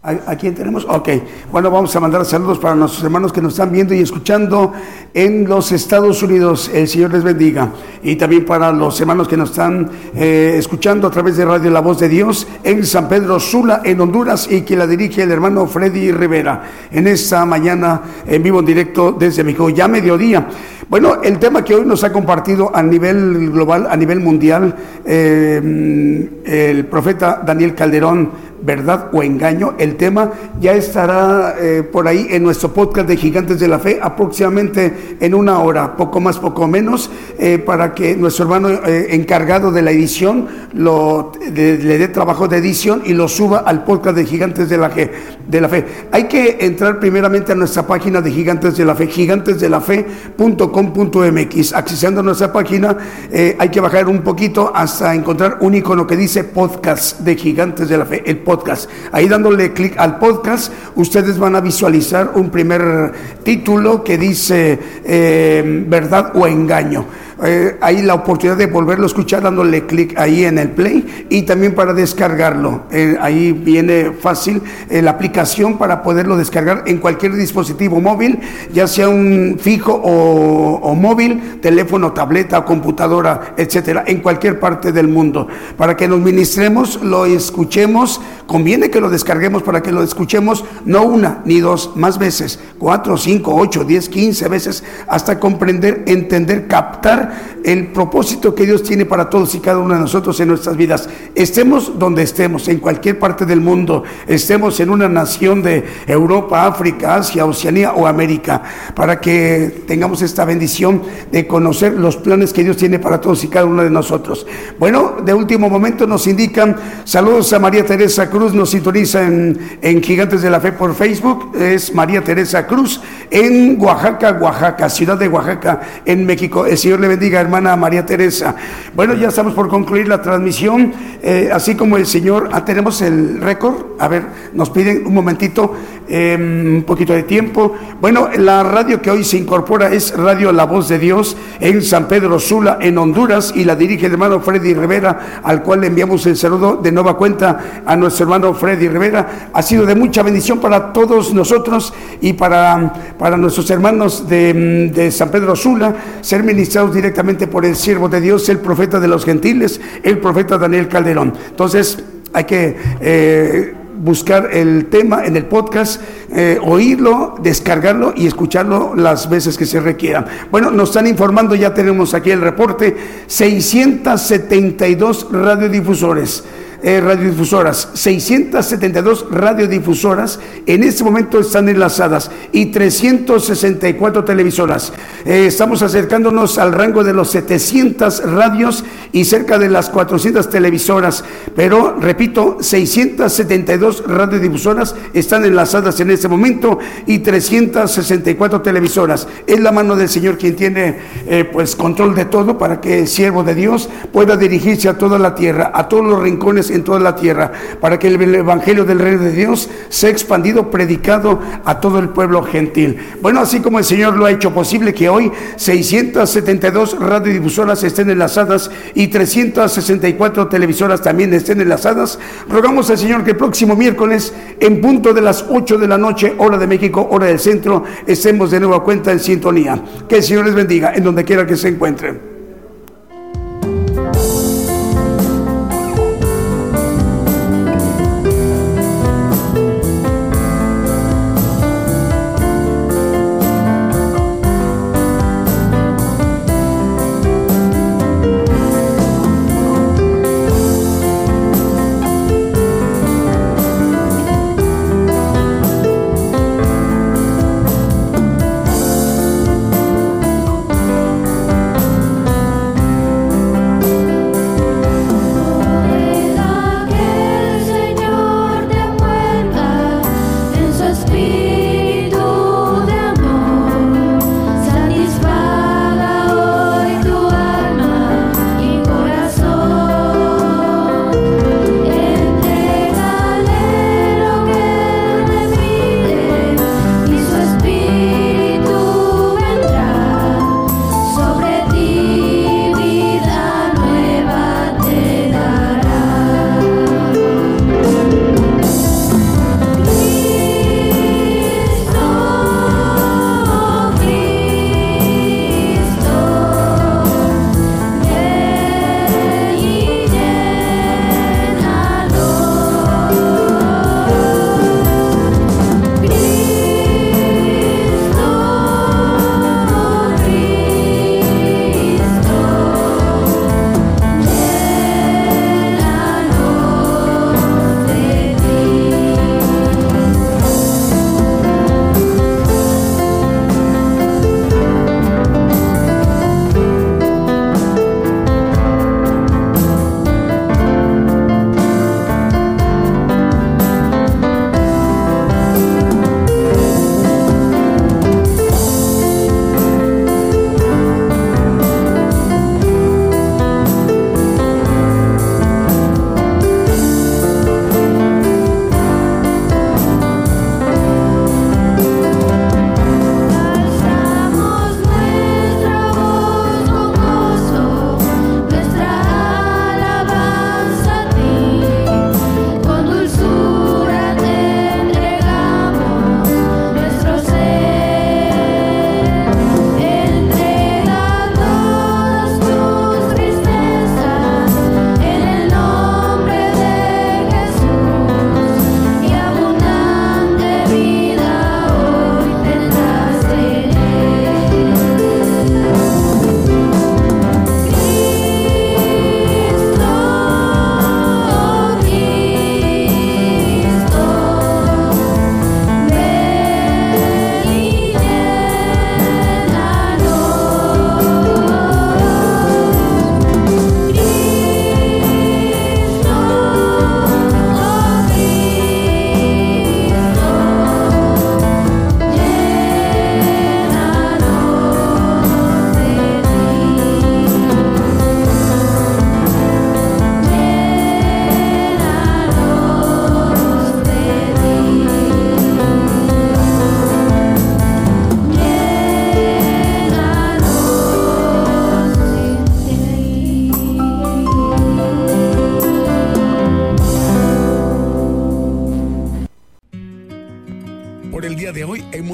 ¿A, a quién tenemos? Ok. Bueno, vamos a mandar saludos para nuestros hermanos que nos están viendo y escuchando en los Estados Unidos. El Señor les bendiga. Y también para los hermanos que nos están eh, escuchando a través de Radio La Voz de Dios en San Pedro Sula, en Honduras, y que la dirige el hermano Freddy Rivera. En esta mañana en vivo, en directo desde México, ya mediodía. Bueno, el tema que hoy nos ha compartido a nivel global, a nivel mundial, eh, el profeta Daniel Calderón, verdad o engaño, el tema ya estará eh, por ahí en nuestro podcast de Gigantes de la Fe, aproximadamente en una hora, poco más, poco menos, eh, para que nuestro hermano eh, encargado de la edición lo, le dé trabajo de edición y lo suba al podcast de Gigantes de la, Fe, de la Fe. Hay que entrar primeramente a nuestra página de Gigantes de la Fe, gigantesdelafe.com.mx. Accesando a nuestra página, eh, hay que bajar un poquito hasta encontrar un icono que dice podcast de Gigantes de la Fe, el podcast. Ahí dándole clic al podcast, ustedes van a visualizar un primer título que dice eh, verdad o engaño. Eh, hay la oportunidad de volverlo a escuchar dándole clic ahí en el play y también para descargarlo. Eh, ahí viene fácil eh, la aplicación para poderlo descargar en cualquier dispositivo móvil, ya sea un fijo o, o móvil, teléfono, tableta, computadora, etcétera, en cualquier parte del mundo. Para que nos ministremos, lo escuchemos, conviene que lo descarguemos para que lo escuchemos no una ni dos, más veces, cuatro, cinco, ocho, diez, quince veces, hasta comprender, entender, captar el propósito que Dios tiene para todos y cada uno de nosotros en nuestras vidas. Estemos donde estemos, en cualquier parte del mundo, estemos en una nación de Europa, África, Asia, Oceanía o América, para que tengamos esta bendición de conocer los planes que Dios tiene para todos y cada uno de nosotros. Bueno, de último momento nos indican saludos a María Teresa Cruz, nos sintoniza en, Gigantes de la Fe por Facebook, es María Teresa Cruz en Oaxaca, Oaxaca, ciudad de Oaxaca, en México. El Señor le bendiga, hermana María Teresa. Bueno, ya estamos por concluir la transmisión, eh, así como el Señor, ah, tenemos el récord, a ver, nos piden un momentito, eh, un poquito de tiempo. Bueno, la radio que hoy se incorpora es Radio La Voz de Dios en San Pedro Sula, en Honduras, y la dirige el hermano Freddy Rivera, al cual le enviamos el saludo de nueva cuenta a nuestro hermano Freddy Rivera. Ha sido de mucha bendición para todos nosotros y para, para nuestros hermanos de, de San Pedro Sula, ser ministrados directamente por el siervo de Dios, el profeta de los gentiles, el profeta Daniel Calderón. Entonces, hay que eh, buscar el tema en el podcast, eh, oírlo, descargarlo y escucharlo las veces que se requieran. Bueno, nos están informando, ya tenemos aquí el reporte, 672 radiodifusores. Eh, radiodifusoras, 672 radiodifusoras en este momento están enlazadas y 364 televisoras. Eh, estamos acercándonos al rango de los 700 radios y cerca de las 400 televisoras, pero repito, 672 radiodifusoras están enlazadas en este momento y 364 televisoras. Es la mano del Señor quien tiene eh, pues control de todo para que el siervo de Dios pueda dirigirse a toda la tierra, a todos los rincones en toda la tierra, para que el evangelio del reino de Dios sea expandido, predicado a todo el pueblo gentil. Bueno, así como el Señor lo ha hecho posible que hoy 672 radiodifusoras estén enlazadas y 364 televisoras también estén enlazadas, rogamos al Señor que el próximo miércoles en punto de las 8 de la noche, hora de México, hora del centro, estemos de nueva cuenta en sintonía. Que el Señor les bendiga en donde quiera que se encuentren.